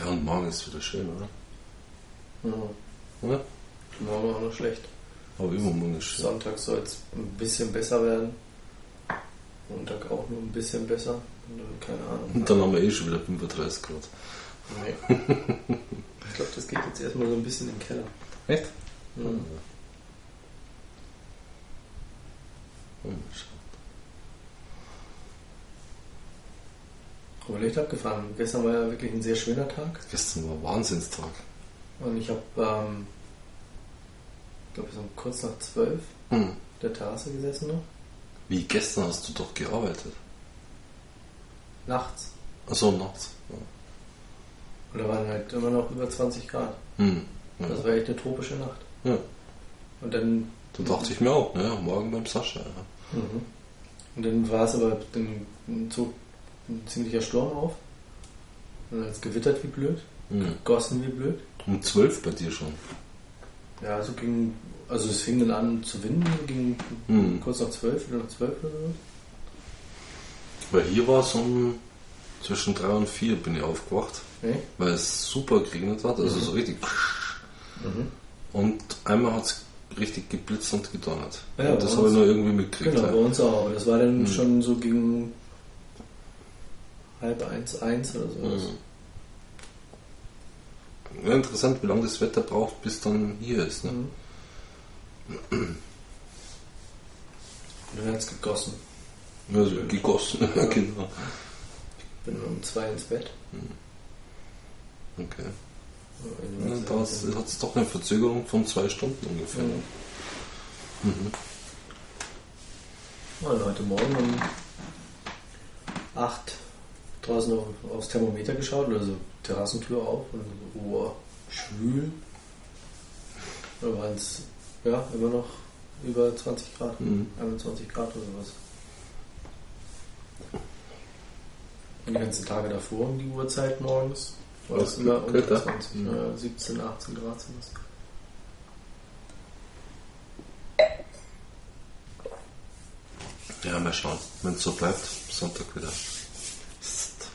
Ja, und morgen ist wieder schön, oder? Ja. Oder? Morgen auch noch schlecht. Aber übermorgen ist schön. Sonntag soll es ein bisschen besser werden. Montag auch nur ein bisschen besser. Und dann, keine Ahnung. Und dann haben wir eh schon wieder 35 Grad. Nee. ich glaube, das geht jetzt erstmal so ein bisschen in den Keller. Echt? Mhm. Hm, schau. Aber echt abgefahren. Gestern war ja wirklich ein sehr schöner Tag. Gestern war Wahnsinnstag. Und ich habe, ähm, ich glaube, so kurz nach zwölf Hm. der Terrasse gesessen noch. Wie gestern hast du doch gearbeitet. Nachts. Achso, nachts. Ja. Und da waren halt immer noch über 20 Grad. Hm. Ja. Das war echt eine tropische Nacht. ja. Und dann, Da dachte ich mir auch, naja, morgen beim Sascha. Ja. mhm. und dann war es aber, dann zog ein ziemlicher Sturm auf. Und dann hat es gewittert wie blöd, Hm. gossen wie blöd. Um 12 bei dir schon. Ja, also ging, also es fing dann an zu winden, ging Mhm. kurz nach zwölf, wieder nach zwölf oder so. Weil hier war es um zwischen 3 und 4 bin ich aufgewacht, Nee? weil es super geregnet hat, also Mhm. so richtig. Mhm. Und einmal hat es richtig geblitzt und gedonnert. Ja, und das bei habe ich nur irgendwie mitgekriegt. Genau, bei ja. uns auch. Aber das war dann Mhm. schon so gegen halb eins, eins oder so. Mhm. Ja, interessant, wie lange das Wetter braucht, bis dann hier ist. Ne? Mhm. Dann hat es gegossen. Also gegossen, [laughs] Ja. genau. Bin um zwei ins Bett. Okay. Ja, Ja, da hat es doch eine Verzögerung von zwei Stunden ungefähr. Mhm. Mhm. Ja, und heute Morgen um 8 draußen auf, aufs Thermometer geschaut, also Terrassentür auf und so, oh, schwül. Da waren es ja immer noch über 20 Grad, Mhm. 21 Grad oder sowas. Und die ganzen Tage davor um die Uhrzeit morgens war es immer unter kälter? 20, Mhm. ja, 17, 18 Grad sind. Ja, mal schauen. Wenn es so bleibt, Sonntag wieder. Psst.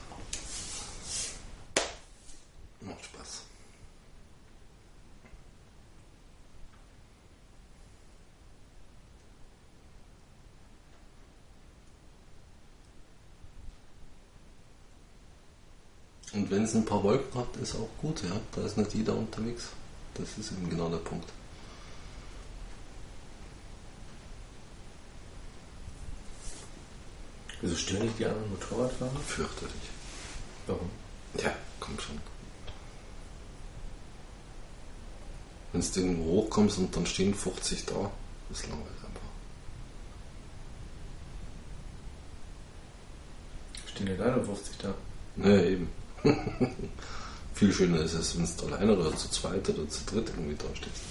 Macht Spaß. Und wenn es ein paar Wolken hat, ist auch gut, ja. Da ist nicht jeder unterwegs. Das ist eben genau der Punkt. Wieso stören dich die anderen Motorradfahrer? Fürchterlich. Warum? Ja, kommt schon. Wenn du irgendwo hochkommst und dann stehen 50 da, ist langweilig einfach. Stehen ja 51 da. Ja, eben. [laughs] Viel schöner ist es, wenn du alleine oder zu zweit oder zu dritt irgendwie da stehst.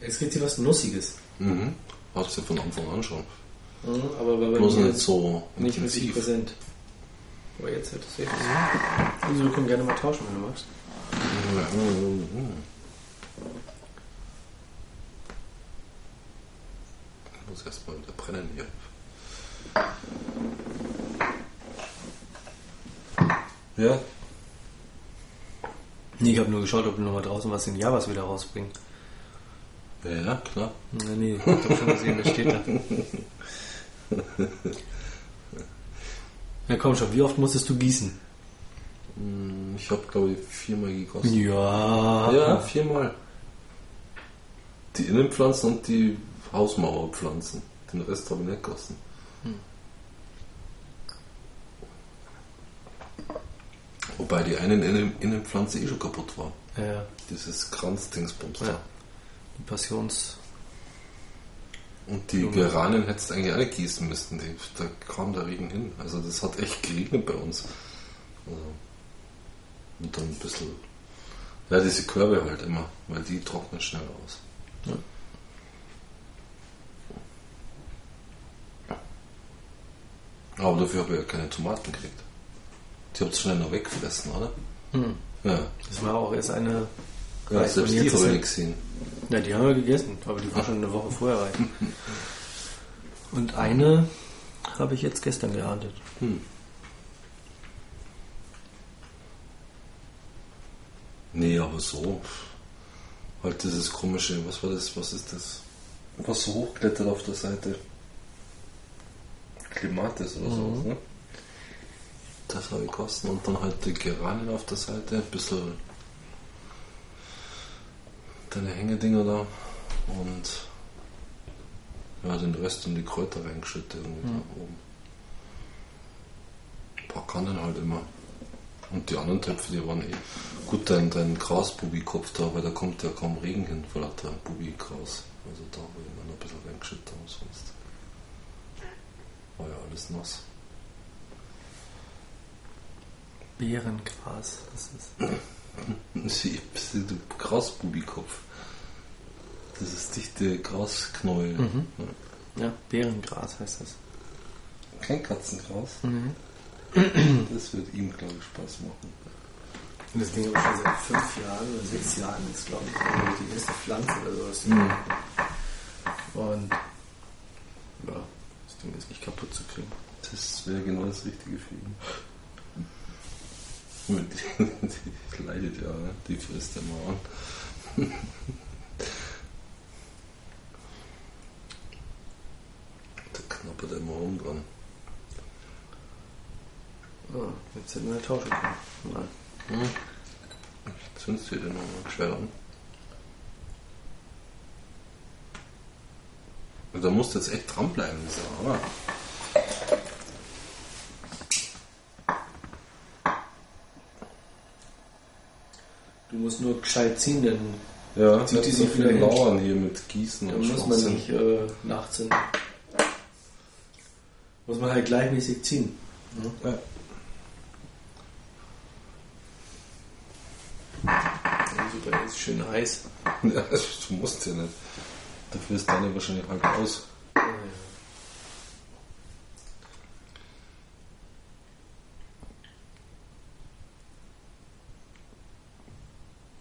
Jetzt gibt hier was Nussiges. Mhm. Hast du von Anfang an schon. Mhm, aber bei Bloß nicht so nicht wirklich intensiv. präsent. Aber jetzt wird es wirklich. Also wir können gerne mal tauschen, wenn du magst. Ich muss erstmal wieder brennen hier. Ja, Nee, ich habe nur geschaut, ob du nochmal draußen was in Javas wieder rausbringen. ja, ja, klar. Nee, nee, ich hab schon gesehen, das steht da. [laughs] [laughs] Ja, komm schon, wie oft musstest du gießen? Hm, Ich habe, glaube ich, viermal gegossen. Ja. Ja, viermal. Die Innenpflanzen und die Hausmauerpflanzen. Den Rest habe ich nicht gegossen. Wobei die eine Innen Innenpflanze eh schon kaputt war. Ja, Dieses Kranzdingsbums Ja. da. die Passions. Und die Blume. Geranien hättest du eigentlich alle gießen müssen. Die, da kam der Regen hin. Also das hat echt geregnet bei uns. Also, und dann ein bisschen... Ja, diese Körbe halt immer, weil die trocknen schnell aus. Ja. Aber dafür habe ich ja keine Tomaten gekriegt. Die habt ihr schnell noch wegfressen, oder? Hm. Ja. Das war auch erst eine. Ja, Reis. selbst die habe ich gesehen. Ja, die haben wir gegessen, aber die war schon eine Woche vorher reif. [laughs] Und eine habe ich jetzt gestern geerntet. Hm. Nee, aber so. Halt dieses komische, was war das, was ist das? Was so hochklettert auf der Seite. Klimatis oder Mhm. so, ne? Das habe ich kosten und dann halt die Geranien auf der Seite, ein bisschen deine Hängedinger da und ja, den Rest und die Kräuter reingeschüttet irgendwie Mhm. da oben. Ein paar Kannen halt immer. Und die anderen Töpfe, die waren eh. Gut, dein, dein Grasbubikopf da, weil da kommt ja kaum Regen hin, vor lauter Bubigras. Also da habe ich immer noch ein bisschen reingeschüttet, aber sonst war ja alles nass. Beerengras, das ist. [clears throat] Sie bisschen Grasbubikopf. Das ist dichte Grasknäuel. Mhm. Ja. Beerengras heißt das. Kein Katzengras. Mhm. Das wird ihm, glaube ich, Spaß machen. Und das Ding habe ich schon seit fünf Jahren oder sechs Jahren, ist glaube ich die erste Pflanze oder sowas. Mhm. Und ja, das Ding ist nicht kaputt zu kriegen. Das wäre genau das Richtige für ihn. Die, [laughs] die leidet ja, ne? die frisst er mal an. [laughs] Da knappert er immer rum dran. Ah, jetzt hätten wir tauschen können. Nein. Hm. Zündst du dir nochmal schwer an. Und Da musst du jetzt echt dranbleiben, dieser Hammer. Musst nur gescheit ziehen, denn Ja, Zieht die so sich viel wieder hin? lauern hier mit Gießen dann und muss man nicht äh, nachziehen. Muss man halt gleichmäßig ziehen. Ne? Ja. Ja, super, jetzt ist schön heiß. [laughs] Ja, du musst ja nicht. Dafür ist deine wahrscheinlich halt aus.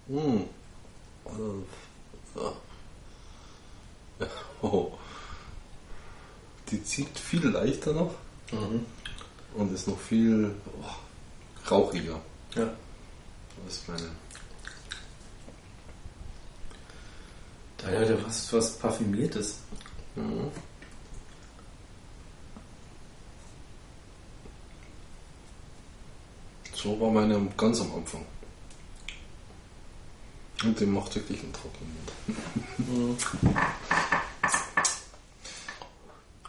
Hm. Also, ja. Ja, Oh. Die zieht viel leichter noch Mhm. und ist noch viel oh, rauchiger Ja. als meine. Da hat ja was, was Parfümiertes. Mhm. So war meine ganz am Anfang. Und den macht wirklich einen trockenen Mund.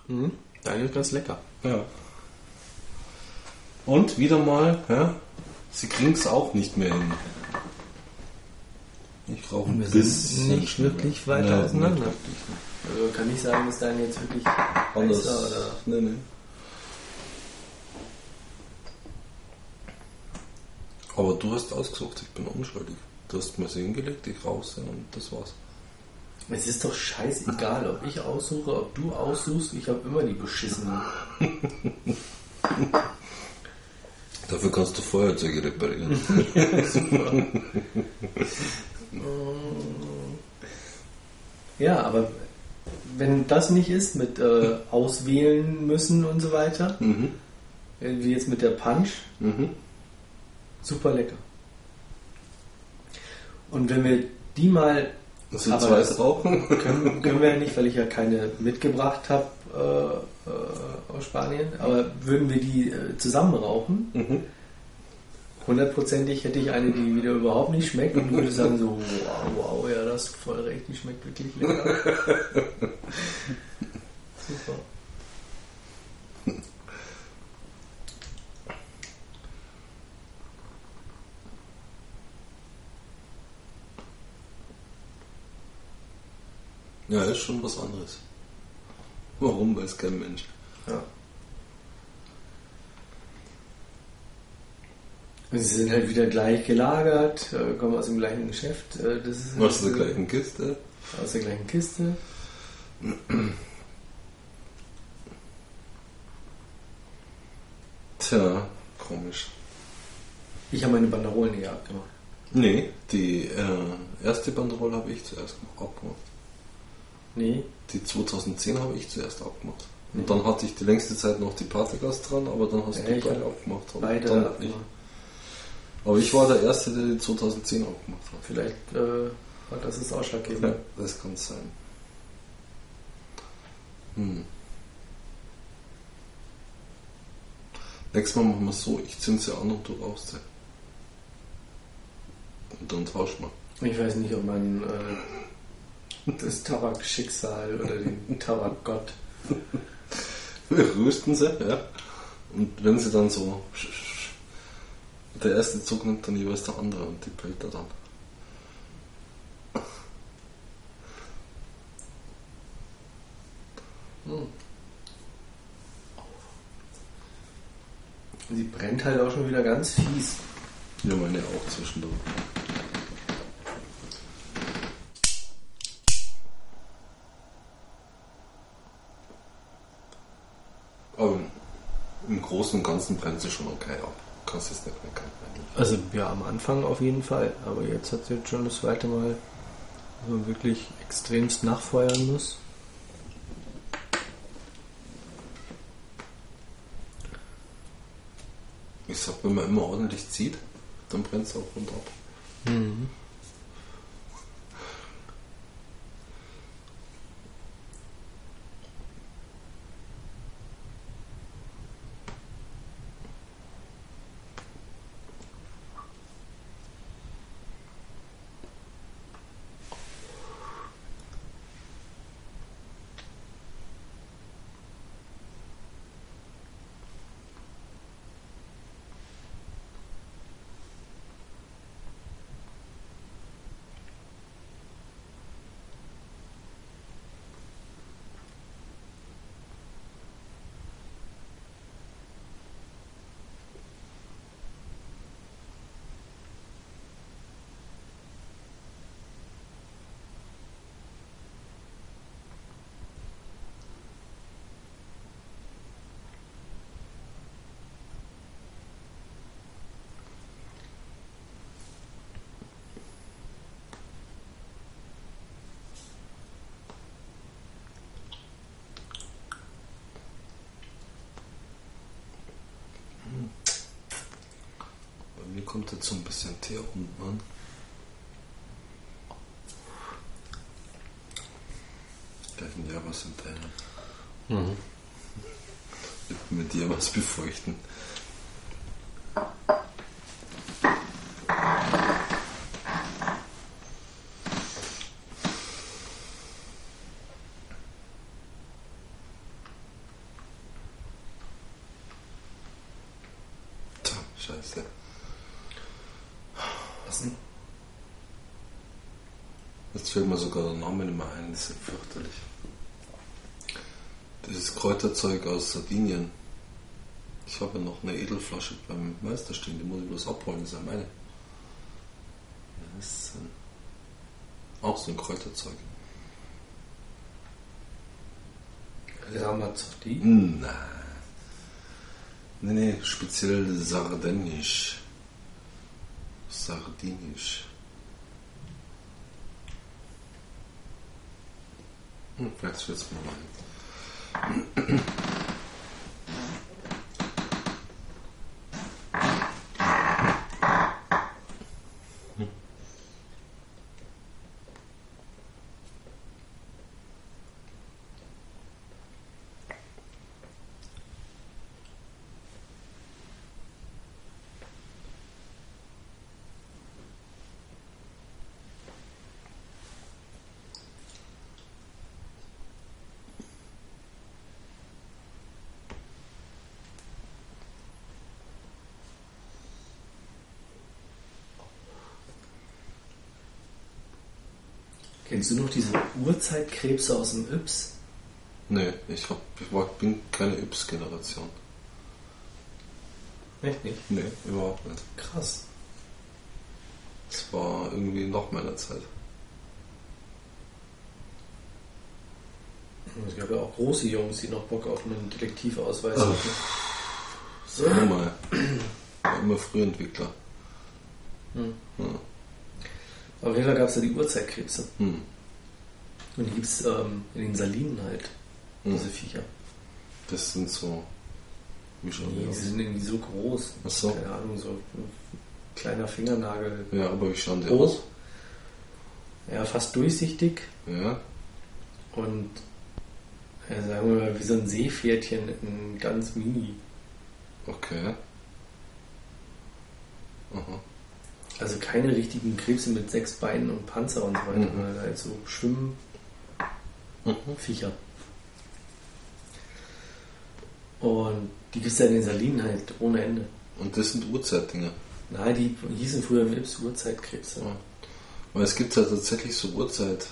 Mhm. Deine [laughs] ist ganz lecker. Ja. Und wieder mal, ja, sie kriegen es auch nicht mehr hin. Ich rauche ein Wir sind bisschen nicht schneller. wirklich weit Nee, auseinander. nicht wirklich. Also kann ich sagen, dass deine jetzt wirklich Anders. oder. Nee, nee. Aber du hast ausgesucht, ich bin unschuldig. Du hast mir sie hingelegt, ich raus und das war's. Es ist doch scheißegal, ob ich aussuche, ob du aussuchst. Ich habe immer die beschissenen. [laughs] Dafür kannst du Feuerzeuge reparieren. [laughs] Ja, aber wenn das nicht ist mit äh, auswählen müssen und so weiter, mhm. wie jetzt mit der Punch, Mhm. super lecker. Und wenn wir die mal Also Aber zwei das- rauchen? können, können wir ja nicht, weil ich ja keine mitgebracht habe äh, äh, aus Spanien, aber würden wir die äh, zusammen rauchen, Mhm. hundertprozentig hätte ich eine, die wieder überhaupt nicht schmeckt und würde sagen so, wow, wow, ja, das ist voll recht, die schmeckt wirklich lecker. [laughs] Super. Ja, ist schon was anderes. Warum, weiß kein Mensch. Ja. Und sie sind halt wieder gleich gelagert, äh, kommen aus dem gleichen Geschäft. Äh, das ist halt der gleichen Kiste? aus der gleichen Kiste. Tja, komisch. Ich habe meine Banderolen nicht abgemacht. Nee, die äh, erste Banderole habe ich zuerst abgemacht. Nee, Die 2010 habe ich zuerst abgemacht. Und dann hatte ich die längste Zeit noch die Partygast dran, aber dann hast Ja, du beide abgemacht. Beide dann abgemacht. ich. Aber ich war der Erste, der die 2010 abgemacht hat. Vielleicht äh, war das das Ausschlaggebende. Ja, das kann sein. Hm. Nächstes Mal machen wir es so, ich zünd sie an und du rauchst sie. Und dann tauschen wir. Ich weiß nicht, ob man äh, das Tabakschicksal oder den Tabakgott. Wir rüsten sie, ja. Und wenn sie dann so der erste Zug nimmt dann jeweils der andere und die pellt er dann. Hm. Sie brennt halt auch schon wieder ganz fies. Ja, meine auch zwischendurch. Aber im Großen und Ganzen brennt sie schon okay ab. Kannst es nicht meckern. Also ja, am Anfang auf jeden Fall. Aber jetzt hat sie jetzt schon das zweite Mal, wo man wirklich extremst nachfeuern muss. Ich sag, wenn man immer ordentlich zieht, dann brennt es auch rund ab. Mhm. Bei mir kommt jetzt so ein bisschen Tee unten an. Gleich ein Jahr was hinterher. Mhm. Mit dir was befeuchten. Tja, scheiße. Was denn? Jetzt fällt mir sogar der Ist ja fürchterlich. Dieses Kräuterzeug aus Sardinien. Ich habe noch eine Edelflasche beim Meister stehen, die muss ich bloß abholen, das ist ja meine. Das ist ein, auch so ein Kräuterzeug. Ramazzotti? Nein. Nee, nee, speziell sardinisch. Sardinisch. Hm, vielleicht fällt es Kennst du noch diese Urzeitkrebse aus dem Yps? Nee, ich, hab, ich bin keine Yps-Generation. Echt nicht? Nee, überhaupt nicht. Krass. Es war irgendwie nach meiner Zeit. Es gab ja auch große Jungs, die noch Bock auf einen Detektivausweis hatten. So mal. War immer Frühentwickler. Hm. Ja. Auf jeden Fall gab es ja die Urzeitkrebse. Hm. Und die gibt es ähm, in den Salinen halt, Hm. diese Viecher. Das sind so. Wie schauen die Die sind irgendwie so groß. Ach so. Keine Ahnung, so ein kleiner Fingernagel. Ja, aber wie schauen die Groß. aus? Ja, fast durchsichtig Ja. und ja, sagen wir mal wie so ein Seepferdchen in ganz mini. Okay. Aha. Also keine richtigen Krebse mit sechs Beinen und Panzer und so weiter, Mhm. halt so Schwimmviecher. Mhm. Und die gibt es ja in den Salinen halt ohne Ende. Und das sind Urzeitdinger. Nein, die hießen früher Mips Urzeitkrebse. Ja. Weil es gibt ja tatsächlich so Urzeitviecher,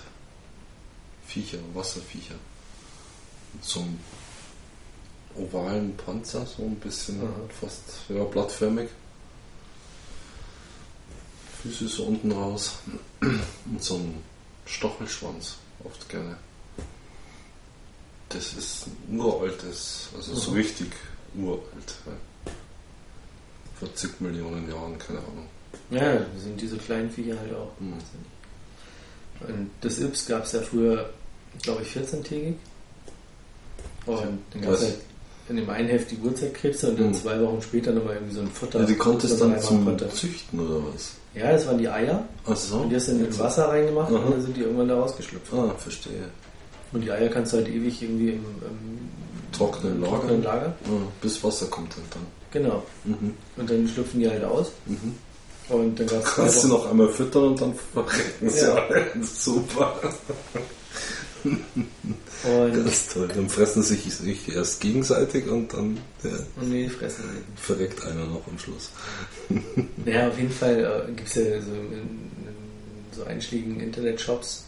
Wasserviecher. Mit so einem ovalen Panzer, so ein bisschen Aha. fast ja, blattförmig. Füße so unten raus. [clears throat] Und so ein Stochelschwanz, oft gerne. Das ist ein uraltes, also so Mhm. richtig uralt. Ja. Vor zig Millionen Jahren, keine Ahnung. Ja, das sind diese kleinen Viecher halt auch. Mhm. Und das Ips gab es ja früher, glaube ich, 14-tägig. Und dann gab es halt in dem einen Heft die Urzeitkrebse und dann Mhm. zwei Wochen später nochmal irgendwie so ein Futter. Ja, die konntest das dann zum konnte. Züchten oder was? Ja, das waren die Eier. Ach so. Und die hast du dann in Wasser reingemacht Aha. und dann sind die irgendwann da rausgeschlüpft. Ah, verstehe. Und die Eier kannst du halt ewig irgendwie im, im Trockenen Lager. trockenen Lager. Ah, bis Wasser kommt halt dann. Genau. Mhm. Und dann schlüpfen die halt aus. Mhm. Und dann gab es Kannst du noch einmal füttern und dann verrecken [laughs] sie Ja. alle. [laughs] Super. [laughs] Und Ganz toll. Dann fressen sich sich erst gegenseitig und dann ja, nee, fressen sie nicht. verreckt einer noch am Schluss. [laughs] Naja, auf jeden Fall äh, gibt es ja so in, so einschlägigen Internet-Shops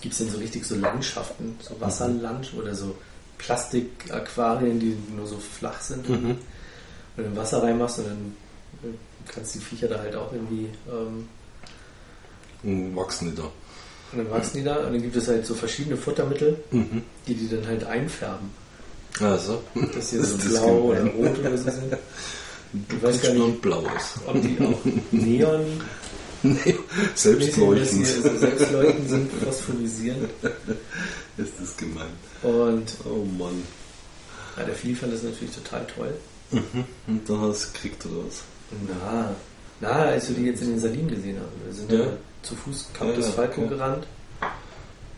gibt es dann so richtig so Landschaften, so Wasserland oder so Plastikaquarien, die nur so flach sind. Mhm. Und dann Wasser reinmachst und dann äh, kannst die Viecher da halt auch irgendwie ähm, Und wachsen die da. Und dann wachsen die da und dann gibt es halt so verschiedene Futtermittel, Mhm. die die dann halt einfärben. Also. Dass die so [laughs] Das ist blau oder rot oder so sind. Du [laughs] Ich weiß gar nicht, ein blaues. ob die auch [laughs] Neon Nee, selbstleuchtend. mäßig, dass die so selbstleuchtend sind, phosphorisierend. Ist das gemein. Und Oh Mann. ja, der Vieh fand das natürlich total toll. Und dann hast du gekriegt oder was? Na, na, als wir die jetzt in den Salinen gesehen haben. Wir sind Ja. ja. Zu Fuß Campus Ja, ja, Falco okay. gerannt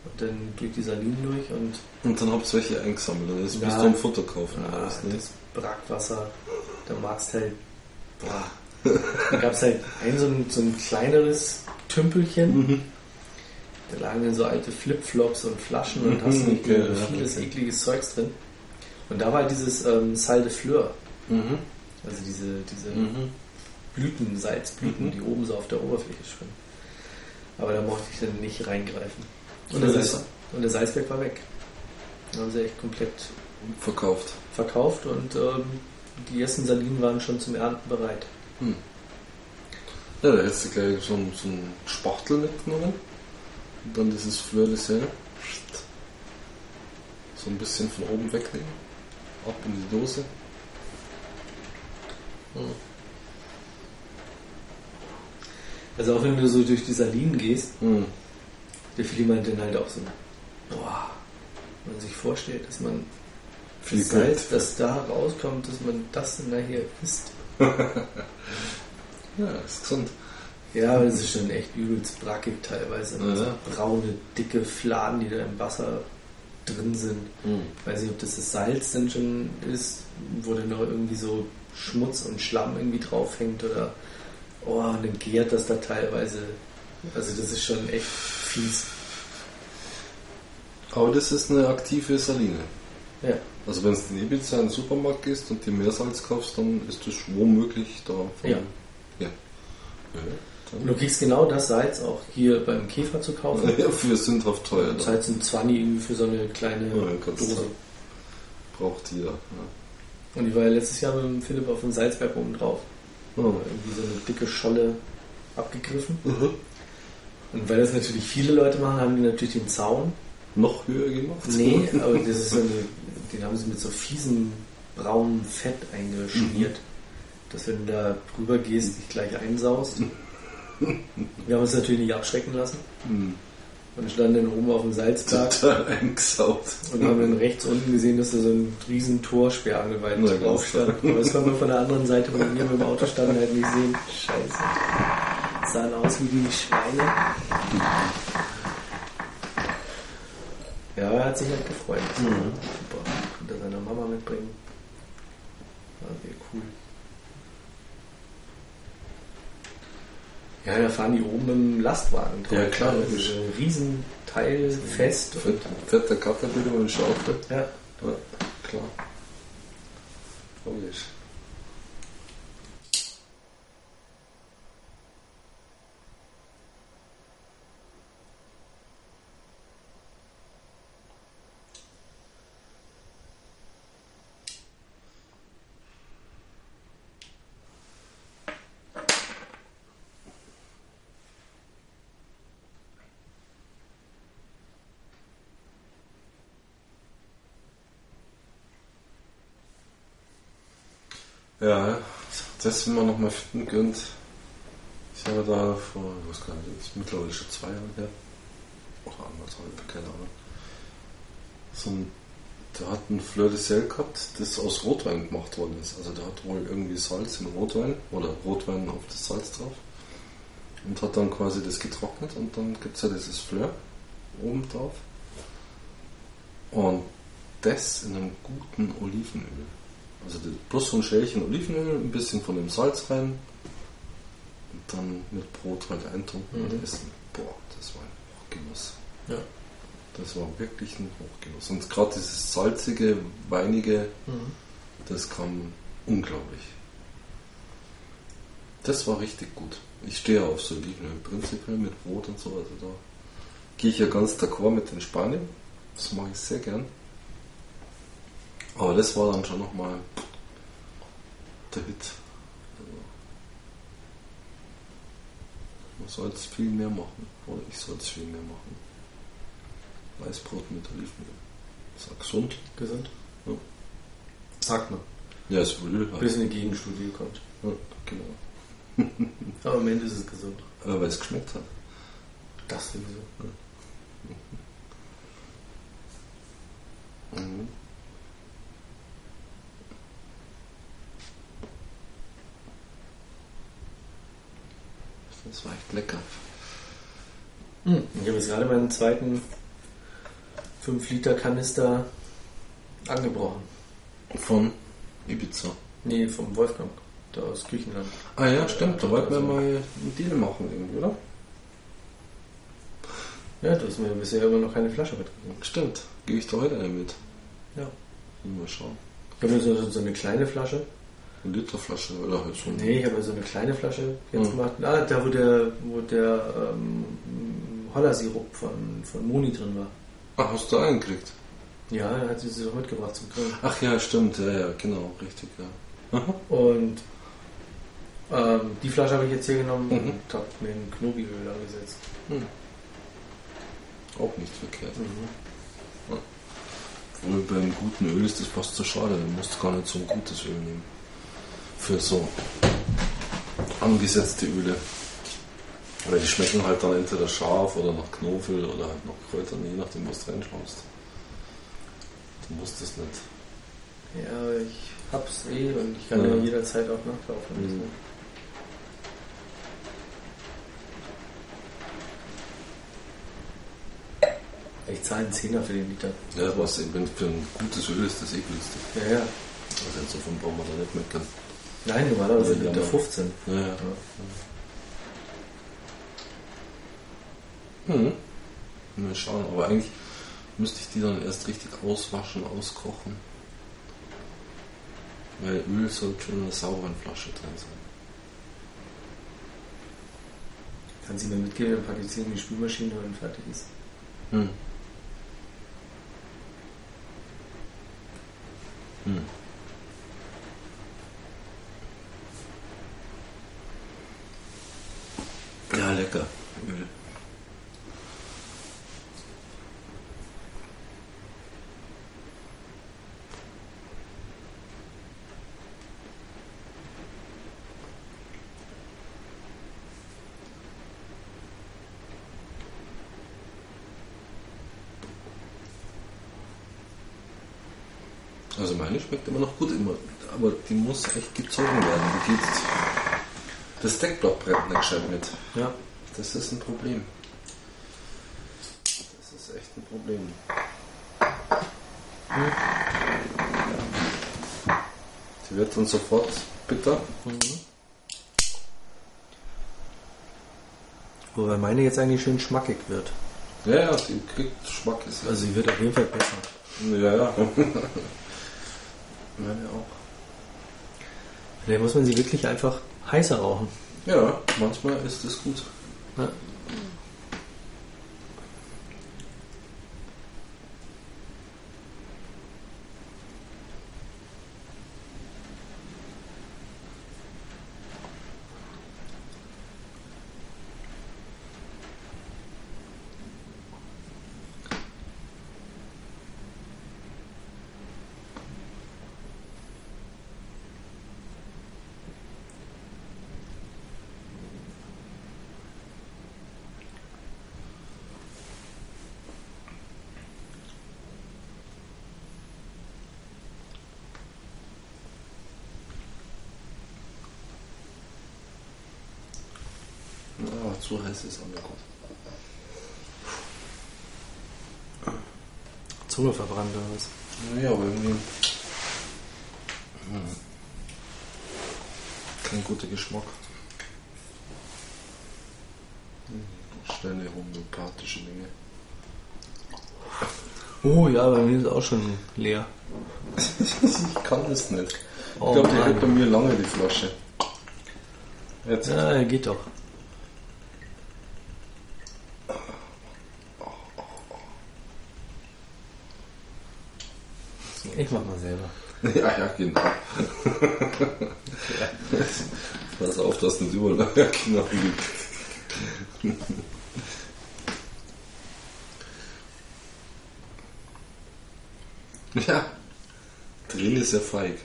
und dann durch die Salinen durch und Und dann habt ihr welche eingesammelt. Jetzt Ja. bist du ein Futter kaufen. ah, was, ne? das Brackwasser, da magst halt, boah. Da gab es halt ein so, ein so ein kleineres Tümpelchen. Mhm. Da lagen dann so alte Flipflops und Flaschen und Mhm, hast nicht okay, ja, vieles okay. ekliges Zeugs drin. Und da war halt dieses ähm, Sal de Fleur, Mhm. also diese, diese Mhm. Blüten, Salzblüten, Mhm. die oben so auf der Oberfläche schwimmen. Aber da mochte ich dann nicht reingreifen. Und der, Salz, und der Salzberg war weg. Da haben sie echt komplett Verkauft. verkauft und ähm, die ersten Salinen waren schon zum Ernten bereit. Hm. Ja, da hättest du gleich so einen, so einen Spachtel mitgenommen. Und dann dieses Fleur de Sel. So ein bisschen von oben wegnehmen. Ab in die Dose. Also auch wenn du so durch die Salinen gehst, Hm. der viele meint dann halt auch so, boah, wenn man sich vorstellt, dass man Viel das Salz, das da rauskommt, dass man das dann nachher isst. [laughs] Ja, ist gesund. Ja, aber das ist schon echt übelst brackig teilweise. Ja. So braune, dicke Fladen, die da im Wasser drin sind. Hm. Ich weiß nicht, ob das das Salz dann schon ist, wo dann noch irgendwie so Schmutz und Schlamm irgendwie draufhängt oder oh, und dann gärt das da teilweise. Also das ist schon echt fies. Aber das ist eine aktive Saline. Ja. Also wenn du in Ibiza in den Supermarkt gehst und dir Meersalz kaufst, dann ist das womöglich da. Von, Ja. Ja. ja. Und du kriegst genau das Salz auch hier beim Käfer zu kaufen. [laughs] Ja, für sündhaft teuer. Das Da. heißt ein 20 irgendwie für so eine kleine Ja, Dose. Braucht jeder. Ja. Und ich war ja letztes Jahr mit dem Philipp auf dem Salzberg oben drauf. Oh. Irgendwie so eine dicke Scholle abgegriffen. Mhm. Und weil das natürlich viele Leute machen, haben die natürlich den Zaun. Noch höher gemacht? Nee, [laughs] aber das ist so eine, den haben sie mit so fiesen braunem Fett eingeschmiert, dass wenn du da drüber gehst, dich gleich einsaust. Wir haben uns natürlich nicht abschrecken lassen Hm. Und standen dann oben auf dem Salzberg [laughs] Total eingesaut. und haben dann rechts unten gesehen, dass da so ein riesen Torsperrangelwald Na, drauf stand. Aber das konnten wir von der anderen Seite, wo wir mit dem Auto standen, halt nicht sehen. Scheiße. Sahen aus wie die Schweine. Ja, er hat sich halt gefreut. Mhm. Super. Konnte er seine Mama mitbringen. War sehr cool. Ja, da fahren die oben im Lastwagen drauf. Ja, klar, Das ist ein Riesenteil fest. Fett, fetter Caterpillar und Schaufel. Ja, Ja, klar. Logisch. Ja, das wir noch mal finden könnt. Ich habe da vor, ich, das ist mittlerweile schon zwei Jahre her. Oder anderthalb, keine Ahnung. So ein, der hat ein Fleur de Sel gehabt, das aus Rotwein gemacht worden ist. Also der hat wohl irgendwie Salz in Rotwein oder Rotwein auf das Salz drauf. Und hat dann quasi das getrocknet und dann gibt es ja dieses Fleur oben drauf. Und das in einem guten Olivenöl. Also das- bloß so ein Schälchen Olivenöl, ein bisschen von dem Salz rein und dann mit Brot halt eintunken und Mhm. essen. Boah, das war ein Hochgenuss. ja. Das war wirklich ein Hochgenuss. Und gerade dieses salzige, weinige, Mhm. das kam unglaublich. Das war richtig gut. Ich stehe auf so Olivenöl prinzipiell mit Brot und so. Also da gehe ich ja ganz d'accord mit den Spanien. Das mache ich sehr gern. Aber das war dann schon nochmal der Hit. Also, man soll es viel mehr machen. Oder ich soll es viel mehr machen. Weißbrot mit Olivenöl. Ist auch gesund. Gesund? Ja. Sagt man. Ja, ist Öl halt. Bis eine Gegenstudie kommt. Ja, genau. [laughs] Aber am Ende ist es gesund. Aber weil es geschmeckt hat. Das sowieso. Mhm. Das war echt lecker. Hm. Ich habe jetzt gerade meinen zweiten 5-Liter-Kanister angebrochen. Von Ibiza. Nee, vom Wolfgang. Da aus Griechenland. Ah ja, stimmt. Da wollten wir mal einen Deal machen irgendwie, oder? Ja, du hast mir bisher immer noch keine Flasche mitgegeben. Stimmt. Gebe ich da heute eine mit. Ja. Mal schauen. Ich habe mir so, so eine kleine Flasche. Eine Literflasche oder halt so. Nee, ich habe so eine kleine Flasche jetzt Hm. gemacht. Ah, da wo der, wo der ähm, Hollersirup von, von Moni drin war. Ach, hast du einen gekriegt? Ja, er hat sie sich doch mitgebracht zum Grillen. Ach ja, stimmt. Ja, ja, genau. Richtig, ja. Aha. Und ähm, die Flasche habe ich jetzt hier genommen Mhm. und habe mir ein Knobiöl angesetzt. Hm. Auch nicht verkehrt. Mhm. Obwohl beim guten Öl ist das fast zu schade, dann musst du gar nicht so ein gutes Öl nehmen. Für so angesetzte Öle. Weil die schmecken halt dann entweder scharf oder nach Knofel oder halt nach Kräutern, je nachdem was du reinschaust. Du musst das nicht. Ja, ich hab's eh und ich kann ja, Ja. jederzeit auch nachlaufen. Mhm. Ich zahle einen Zehner für den Liter. Ja, was eben für ein gutes Öl ist das eh günstig. Ja, ja. Also insofern brauchen wir da nicht meckern. Nein, normalerweise Ja, Liter ja. 15. Ja, ja. Ja. Mhm. Mal schauen, aber eigentlich müsste ich die dann erst richtig auswaschen, auskochen. Weil Öl sollte schon in einer sauberen Flasche drin sein. Kann sie mir mitgeben, dann packe ich sie in die Spülmaschine und fertig ist. Hm. Hm. lecker. Also meine schmeckt immer noch gut immer, aber die muss echt gezogen werden. Die geht das Deckblock brennt nicht ne, gescheit mit. Ja. Das ist ein Problem. Das ist echt ein Problem. Sie wird dann sofort bitter. Wobei meine jetzt eigentlich schön schmackig wird. Ja, ja, die kriegt Geschmack. Ist Also sie wird auf jeden Fall besser. ja, ja. [laughs] Meine auch. Vielleicht muss man sie wirklich einfach heißer rauchen. Ja, manchmal ist es gut. Uh. Nicht gut. Zunge verbrannt oder was? Ja, aber irgendwie. Hm. Kein guter Geschmack. Hm, Schnelle homöopathische Dinge. Oh ja, bei mir ist auch schon leer. [laughs] ich kann das nicht. Ich Oh glaube, die hält bei mir lange, die Flasche. Jetzt. Ja, geht doch. Ich mach mal selber. Ja, ja, genau. Pass auf, dass nicht überall Knochen gibt. Ja, drin ist ja feig.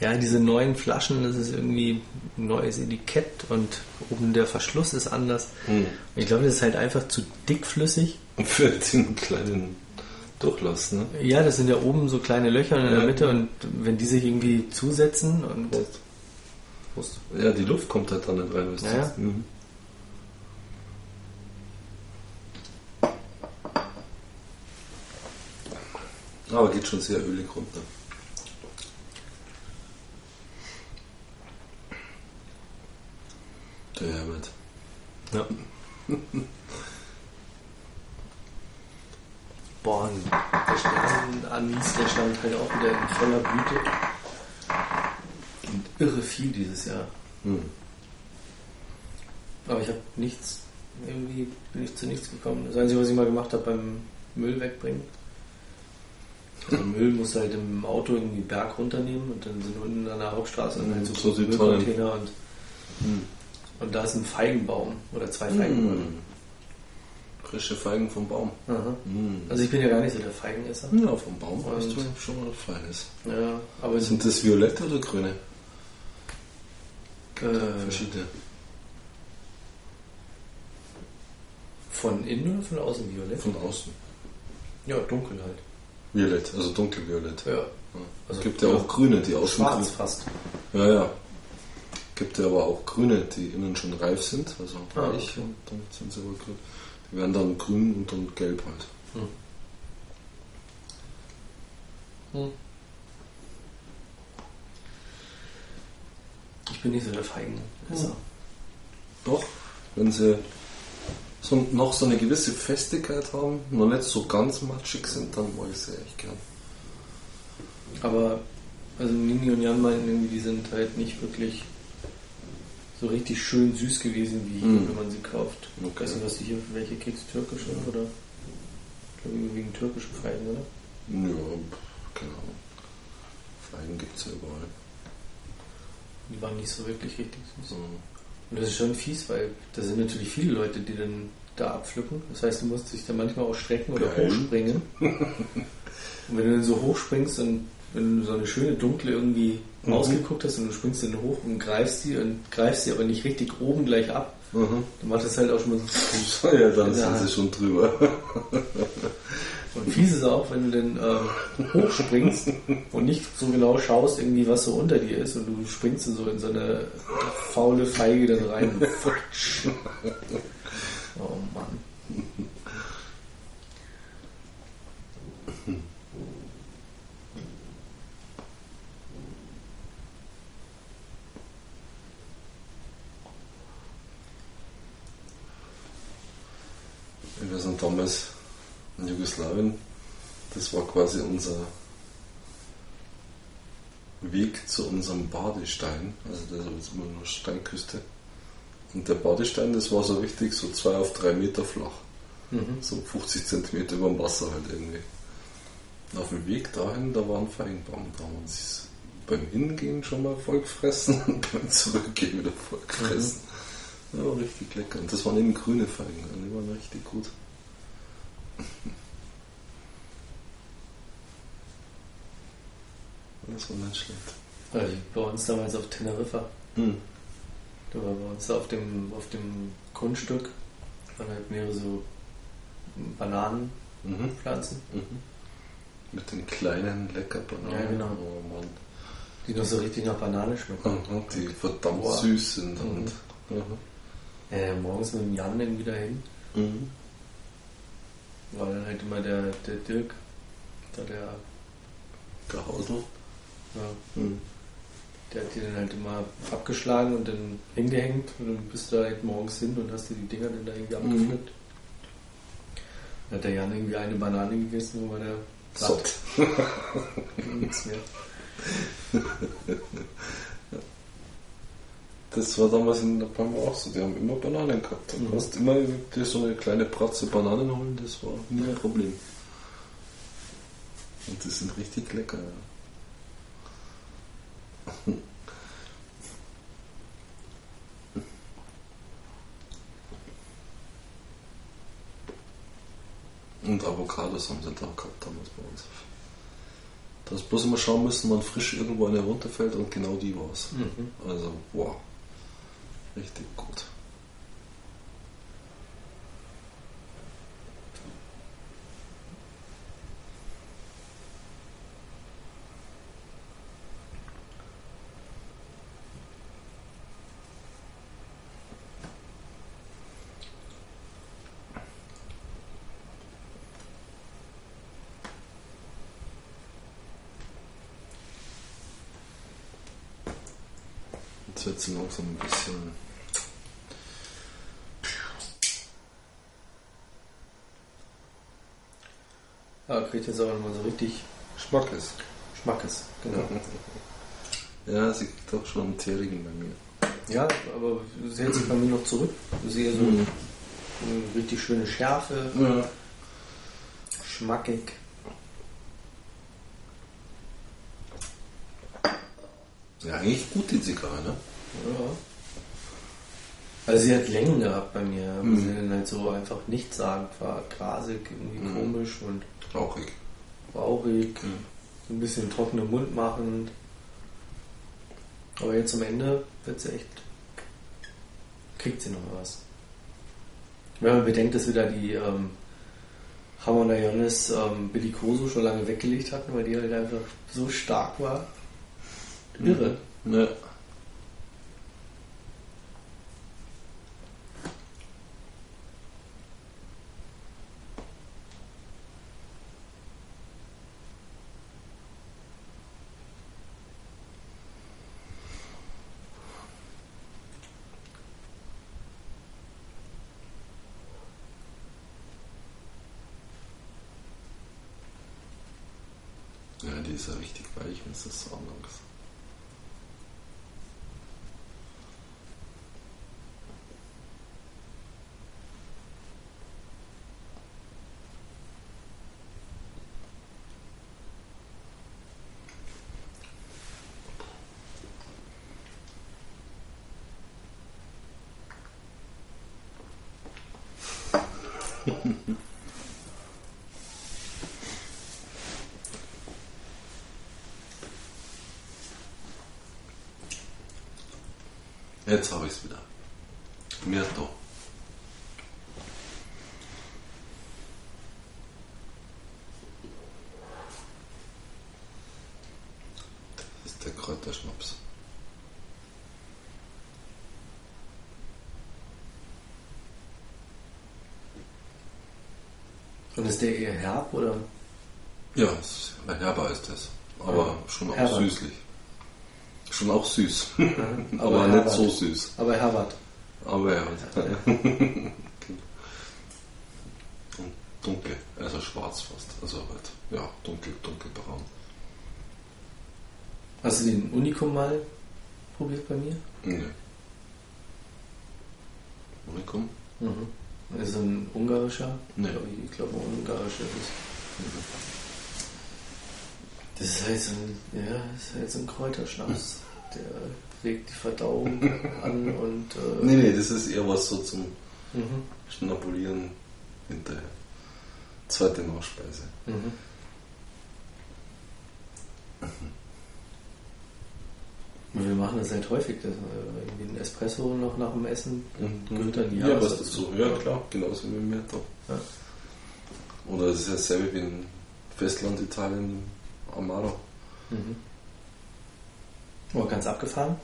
Ja, diese neuen Flaschen, das ist irgendwie ein neues Etikett und oben der Verschluss ist anders. Hm. Ich glaube, das ist halt einfach zu dickflüssig. [laughs] Für den kleinen Durchlass, ne? Ja, das sind ja oben so kleine Löcher in der Ja. Mitte und wenn die sich irgendwie zusetzen und Prost. Ja, die Luft kommt halt da nicht rein. weißt du? Ja, ja. Mhm. Aber geht schon sehr ölig runter. Der Herbert. Ja. Boah, und der Sternanis, der stand halt auch wieder in voller Blüte. Und irre viel dieses Jahr. Hm. Aber ich habe nichts, irgendwie bin ich zu nichts gekommen. Das Einzige, was ich mal gemacht habe beim Müll wegbringen. Also Müll musst du halt im Auto irgendwie Berg runternehmen und dann sind unten an der Hauptstraße dann halt so, So. Müllcontainer und, Hm. Und da ist ein Feigenbaum oder zwei Feigenbäume. Hm. Frische Feigen vom Baum. Aha. Hm. Also ich bin ja gar nicht so der Feigenesser. Ja, vom Baum weißt du schon mal was Feines. Ja, aber es Sind das violette oder grüne? äh, Verschiedene. von innen oder von außen violett? Von außen. Ja, dunkel halt. Violett, also dunkelviolett. Ja. Ja. Also, es gibt ja auch grüne, die außen Schwarz grün- fast. Ja, ja. Gibt ja aber auch grüne, die innen schon reif sind, also Ah, weich okay. und dann sind sie aber grün. Die werden dann grün und dann gelb halt. Hm. Ich bin nicht so der Feigenesser. Hm. Doch, wenn sie so, noch so eine gewisse Festigkeit haben, noch nicht so ganz matschig sind, dann mag ich sie echt gern. Aber also Nini und Jan meinten irgendwie, die sind halt nicht wirklich so richtig schön süß gewesen, wie Mhm. wenn man sie kauft. Okay. weiß nicht, was die hier, welche Keks türkische oder ich glaube überwiegend türkische Feigen, oder? Ja, keine Ahnung. Feigen gibt es ja überall. Die waren nicht so wirklich richtig süß. So. Und das ist schon fies, weil da sind natürlich viele Leute, die dann da abpflücken. Das heißt, du musst dich dann manchmal auch strecken oder Geil. hochspringen. [laughs] Und wenn du dann so hochspringst, dann wenn du so eine schöne dunkle irgendwie Mhm. ausgeguckt hast und du springst dann hoch und greifst sie und greifst sie aber nicht richtig oben gleich ab, Mhm. dann macht das halt auch schon mal so. [laughs] Ja, dann sind sie schon drüber. [laughs] Und fies ist auch, wenn du dann ähm, hochspringst und nicht so genau schaust, irgendwie was so unter dir ist und du springst dann so in so eine faule Feige dann rein. [laughs] Oh Mann. Wir sind damals in Jugoslawien. Das war quasi unser Weg zu unserem Badestein. Also das ist immer eine Steinküste. Und der Badestein, das war so richtig so zwei auf drei Meter flach. Mhm. So 50 Zentimeter über dem Wasser halt irgendwie. Und auf dem Weg dahin, da war ein Feigenbaum. Da haben wir uns beim Hingehen schon mal voll gefressen [laughs] und beim Zurückgehen wieder voll gefressen. Ja, war richtig lecker. Und das waren eben grüne Feigen. und Die waren richtig gut. [laughs] Das war nicht schlecht. Also bei uns damals auf Teneriffa. Hm. Da war bei uns auf dem, auf dem Grundstück waren halt mehrere so Bananenpflanzen, Mhm. Mhm. Mit den kleinen Leckerbananen. Ja, genau. Oh Mann. die noch so richtig nach Banane schmecken. Aha, die verdammt Boah. süß sind. Mhm. Und, aha. Ja, morgens mit dem Jan dann wieder hin. Mhm. War dann halt immer der, der Dirk, da der, Gehausel. ja, Mhm. der hat die dann halt immer abgeschlagen und dann hingehängt und dann bist du da halt morgens hin und hast dir die Dinger dann da irgendwie Mhm. abgepflückt. Dann hat der Jan irgendwie eine Banane gegessen, wo war der Satt. nichts mehr. [laughs] Das war damals in der Palma auch so. Die haben immer Bananen gehabt. Du Mhm. hast immer dir so eine kleine Pratze Bananen holen, das war nie ein Problem. Und die sind richtig lecker. Ja. [laughs] Und Avocados haben sie da gehabt damals bei uns. Da ist bloß immer schauen müssen, wann frisch irgendwo eine runterfällt und genau die war's. Mhm. Also, wow. Richtig gut. Jetzt wird es langsam ein bisschen. Ja, kriegt jetzt aber nochmal so richtig Schmackes. Schmackes. Genau. [laughs] Ja, sie kriegt auch schon einen Teerigen bei mir. Ja, aber sie hält sich bei mir noch zurück. Sehe so Mhm. eine richtig schöne Schärfe, Ja. schmackig. Ja, eigentlich gut die Zigarre, ne? Ja. Also sie hat Längen gehabt bei mir, aber Mhm. sie dann halt so einfach nichts sagen, war grasig, irgendwie Mhm. komisch und Rauchig. rauchig, Mhm. so ein bisschen trockenen Mund machend. Aber jetzt am Ende wird sie echt, kriegt sie noch was. Wenn man bedenkt, dass wir da die ähm, Hammer Johannes ähm, Bellicoso schon lange weggelegt hatten, weil die halt einfach so stark war. Irre. Ja. Ja, Versammlungs. [laughs] Jetzt habe ich es wieder. Mirto. Das ist der Kräuterschnaps. Und ist der eher herb oder? Ja, herber ist das. Aber Ja. schon auch Herber. süßlich. Schon auch süß. [laughs] Aber aber nicht Herbert. so süß. Aber Herbert. Aber ja. [laughs] Und dunkel, also schwarz fast. Also halt, ja, dunkel, dunkelbraun. Hast du den Unikum mal probiert bei mir? Nee. Unikum? Mhm. Das ist ein ungarischer. Nee. Ich ich glaube, ein ungarischer ist. Das ist halt so ein, ja, das ist halt so ein Kräuterschnaps. Der regt die Verdauung [laughs] an und. Äh, Nee, nee, das ist eher was so zum Mhm. Schnabulieren hinterher. Zweite Nachspeise. Mhm. [laughs] Wir machen das halt häufig, dass wir irgendwie einen Espresso noch nach dem Essen gehört dann die ja, was Jahreszeit dazu. Ja, klar, genauso wie mir da. Ja. Oder es ist ja dasselbe wie in Festland-Italien, Amaro. Mhm. Oh, ganz abgefahren.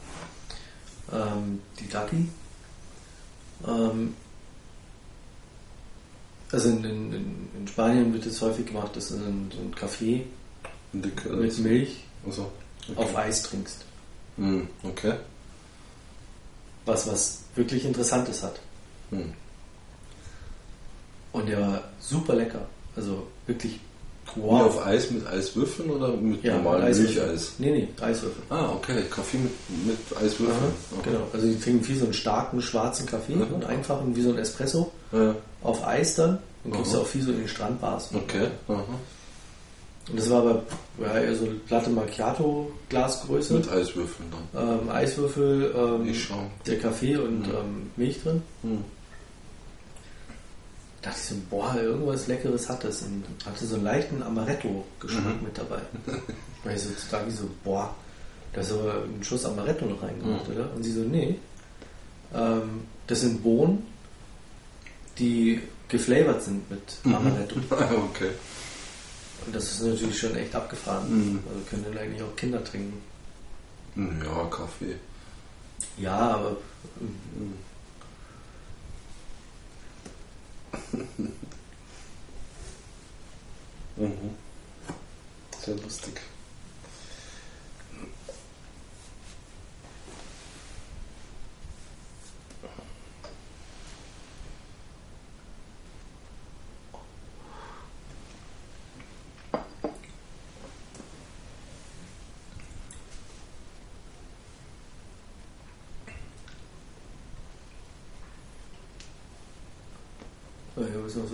Ähm, die Ducky. Ähm, also in, in, in- Spanien wird es häufig gemacht, dass du so ein, so ein Kaffee mit Milch Also, okay. auf Eis trinkst. Hm, okay. Was was wirklich Interessantes hat. Hm. Und der war super lecker. Also wirklich Wie wow. auf Eis mit Eiswürfeln oder mit Ja, normalem. Milcheis? Nee, nee, Eiswürfel. Ah, okay. Kaffee mit, mit Eiswürfeln. Okay. Genau. Also die trinken wie so einen starken schwarzen Kaffee Mhm. und einfachen wie so ein Espresso Ja, auf Eis dann und kriegst du auch viel so in den Strandbars. okay. Aha. Und das war aber ja, eher so Latte Macchiato Glasgröße. Mit Eiswürfeln dann. Ähm, Eiswürfel, ähm, der Kaffee und Mhm. ähm, Milch drin. Hm. Da dachte ich so, boah, irgendwas Leckeres hat das. Und hatte so einen leichten Amaretto-Geschmack Mhm. mit dabei. [laughs] Und ich so, da dachte ich so, boah, da ist aber ein Schuss Amaretto noch reingemacht, Mhm. oder? Und sie so, nee. Ähm, das sind Bohnen, die geflavored sind mit Mhm. Amaretto. [laughs] okay. Und das ist natürlich schon echt abgefahren. Mhm. Also können dann eigentlich auch Kinder trinken. Ja, Kaffee. Ja, aber Mhm. Sehr lustig.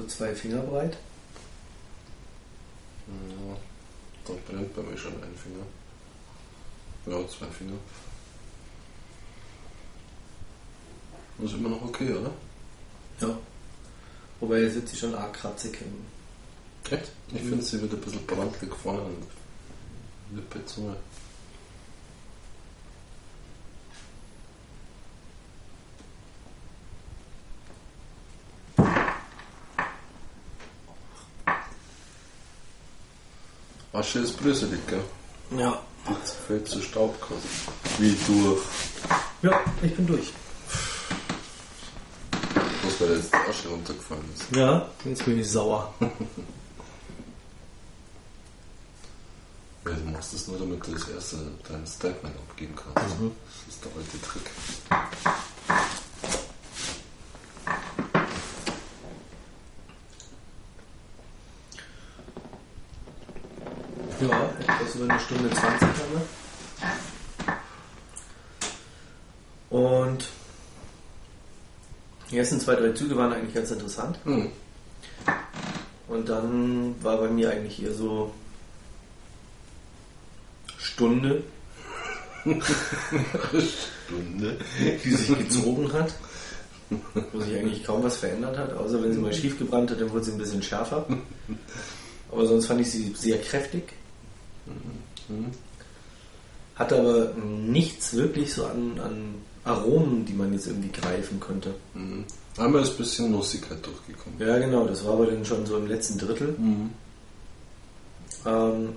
So zwei Finger breit. Ja, da brennt bei mir schon ein Finger. Ja, zwei Finger. Das ist immer noch okay, oder? Ja. Wobei jetzt wird sie schon arg kratzig im Echt? Ich Mhm. finde, sie wird ein bisschen brandlig vorne an Lippe, Zunge. Asche ist bröselig, gell? Ja. Jetzt fällt zu Staub quasi. Wie durch. Ja, ich bin durch. Bloß weil jetzt die Asche runtergefallen ist. Ja, jetzt bin ich sauer. [laughs] Ja, du machst das nur, damit du das erste dein Statement abgeben kannst. Mhm. Das ist der alte Trick. Über eine Stunde 20 haben wir. Und die ersten zwei, drei Züge waren eigentlich ganz interessant. Hm. Und dann war bei mir eigentlich eher so Stunde, Stunde. die sich gezogen hat. Wo sich eigentlich kaum was verändert hat, außer wenn sie mal schief gebrannt hat, dann wurde sie ein bisschen schärfer. Aber sonst fand ich sie sehr kräftig. Mhm. Hatte aber nichts wirklich so an, an Aromen, die man jetzt irgendwie greifen könnte. Mhm. Einmal ist ein bisschen Nussigkeit durchgekommen. Ja, genau, das war aber dann schon so im letzten Drittel. Mhm. Ähm,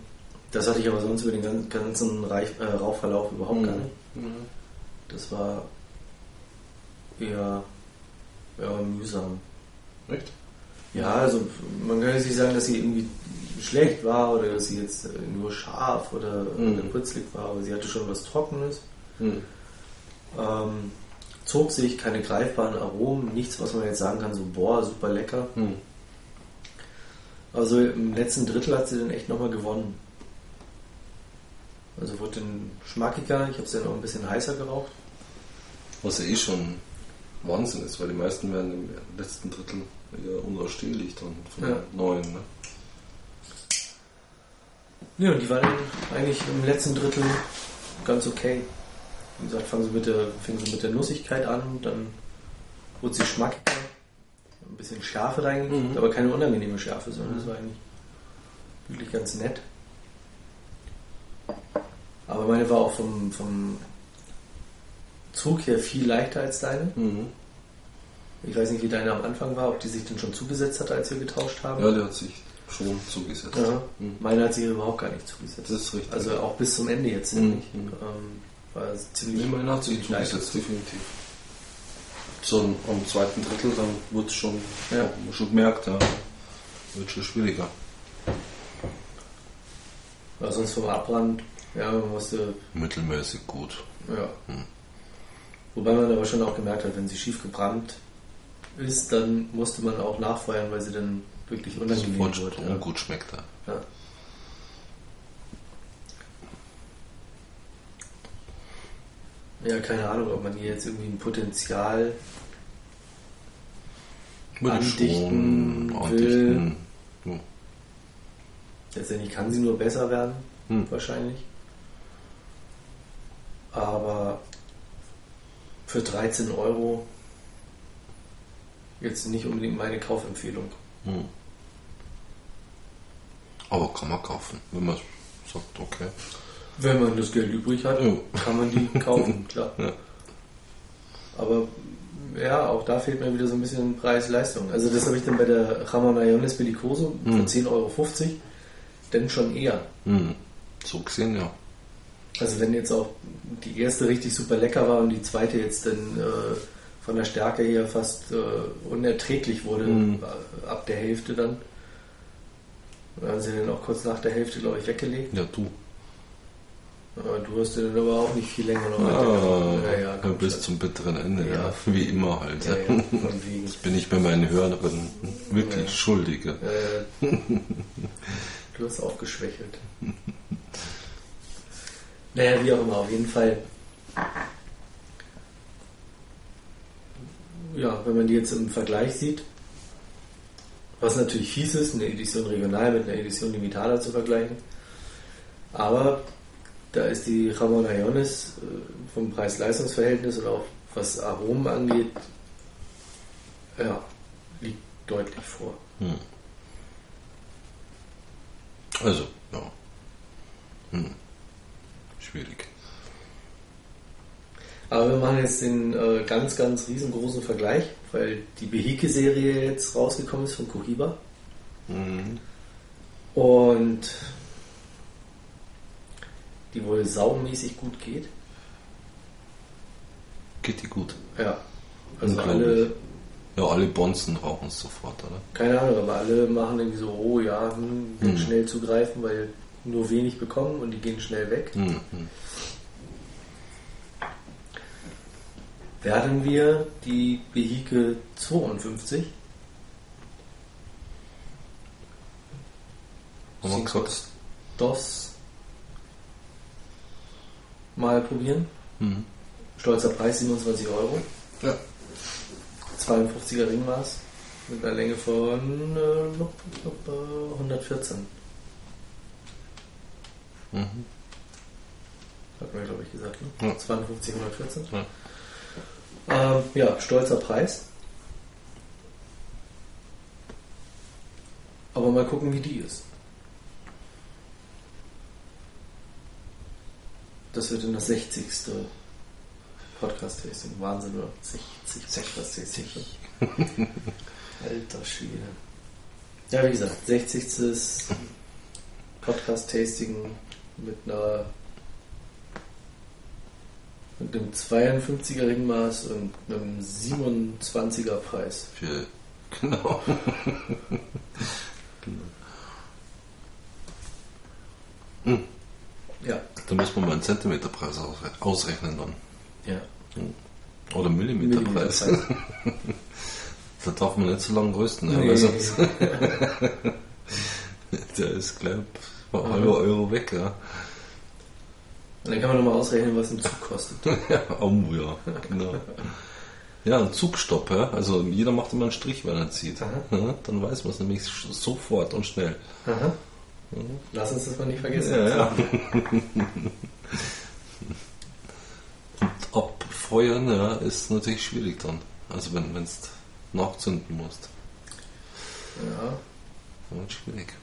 das hatte ich aber sonst über den gan- ganzen Reich, äh, Rauchverlauf überhaupt gar nicht. Mhm. Das war eher, eher mühsam. Echt? Ja, also man kann jetzt nicht sagen, dass sie irgendwie schlecht war oder dass sie jetzt äh, nur scharf oder, Mhm. oder putzlig war, aber sie hatte schon was Trockenes. Mhm. Ähm, zog sich keine greifbaren Aromen, nichts, was man jetzt sagen kann, so boah, super lecker. Mhm. Also im letzten Drittel hat sie dann echt nochmal gewonnen. Also wurde dann schmackiger, ich habe sie dann auch ein bisschen heißer geraucht. Was ja eh schon Wahnsinn ist, weil die meisten werden im letzten Drittel eher unausstehlich dann von Ja. neuen. Ne? Ja, und die war dann eigentlich im letzten Drittel ganz okay. Wie gesagt, fangen sie mit der, fing sie mit der Nussigkeit an, dann wurde sie schmackiger, ein bisschen Schärfe reingekriegt, Mhm. aber keine unangenehme Schärfe, sondern das war eigentlich wirklich ganz nett. Aber meine war auch vom, vom Zug her viel leichter als deine. Mhm. Ich weiß nicht, wie deine am Anfang war, ob die sich denn schon zugesetzt hat, als wir getauscht haben. Ja, der hat sich schon zugesetzt. Ja. Mhm. Meine hat sich überhaupt gar nicht zugesetzt. Das ist richtig. Also auch bis zum Ende jetzt Mhm. nicht. Ähm, war ziemlich. Nee, meine hat leicht. zugesetzt, definitiv. So am zweiten Drittel, dann wird es schon, Ja. schon gemerkt, ja, wird schon schwieriger. War sonst vom Abbrand, ja, man musste, Mittelmäßig gut. ja. Mhm. Wobei man aber schon auch gemerkt hat, wenn sie schief gebrannt ist, dann musste man auch nachfeuern, weil sie dann wirklich unangenehm Sofort wird. Ja. ungut schmeckt er. Ja. ja, keine Ahnung, ob man hier jetzt irgendwie ein Potenzial Andichten will. Ja. Letztendlich kann sie nur besser werden, Hm. wahrscheinlich. Aber für 13 Euro jetzt nicht unbedingt meine Kaufempfehlung. Hm. Aber kann man kaufen, wenn man sagt, okay. Wenn man das Geld übrig hat, Ja. kann man die [laughs] kaufen, klar. Ja. Aber ja, auch da fehlt mir wieder so ein bisschen Preis-Leistung. Also das habe ich dann bei der Ramon Iones Bellicoso für Hm. 10,50 Euro denn schon eher. Hm. So gesehen, ja. Also wenn jetzt auch die erste richtig super lecker war und die zweite jetzt dann äh, von der Stärke her fast äh, unerträglich wurde, Mhm. äh, ab der Hälfte dann. Da haben sie dann auch kurz nach der Hälfte, glaube ich, weggelegt. Ja, du. Aber du hast dann aber auch nicht viel länger noch Ah, ja, ja, bis schon. zum bitteren Ende, ja. Ja. Wie immer halt. ja, ja. Das bin ich bei meinen Hörern wirklich Ja. schuldig. ja. [laughs] Du hast aufgeschwächelt. Naja, wie auch immer, auf jeden Fall. Ja, wenn man die jetzt im Vergleich sieht, was natürlich fies ist, eine Edition Regional mit einer Edition Limitada zu vergleichen. Aber da ist die Ramon Iones äh, vom Preis-Leistungs-Verhältnis und auch was Aromen angeht, ja, liegt deutlich vor. Hm. Also, ja. Hm. Schwierig. Aber wir machen jetzt den äh, ganz, ganz riesengroßen Vergleich, weil die Behike-Serie jetzt rausgekommen ist von Cohiba. Mhm. Und die wohl saumäßig gut geht. Geht die gut? Ja. Also alle, Ja, alle Bonzen rauchen es sofort, oder? keine Ahnung, aber alle machen irgendwie so, oh ja, hm, Mhm. schnell zugreifen, weil nur wenig bekommen und die gehen schnell weg. Hm, hm. Werden wir die Behike 52 Haben wir gesagt? DOS mal probieren? Hm. Stolzer Preis 27 Euro. Ja. 52er Ringmaß mit einer Länge von äh, 114. Mhm. Hat man, glaube ich, gesagt. Ne? Ja. 52, 114. Ja. Ähm, ja, stolzer Preis. Aber mal gucken, wie die ist. Das wird dann das 60. Podcast-Tasting. Wahnsinn, oder? 60 Podcast-Tasting. Alter Schwede. Ja, wie gesagt, 60. Podcast-Tasting mit einer mit einem 52er Ringmaß und einem 27er Preis. Für, [laughs] genau. Hm. Ja. Da muss man mal einen Zentimeterpreis ausre- ausrechnen dann. Ja. Oder Millimeterpreis. Millimeterpreis. [laughs] Da darf man nicht so lange rösten, ja, Nee. weil sonst [laughs] der ist gleich ein halber Euro weg, ja. Und dann kann man nochmal ausrechnen, was ein Zug kostet. [laughs] Ja, oh ja, genau. Ja, ein Zugstopp, ja. Also jeder macht immer einen Strich, wenn er zieht. Ja, dann weiß man es nämlich sofort und schnell. Aha. Lass uns das mal nicht vergessen. Ja, ja. [laughs] Und abfeuern, ja, ist natürlich schwierig dann. Also wenn du nachzünden musst. Ja. Wird schwierig.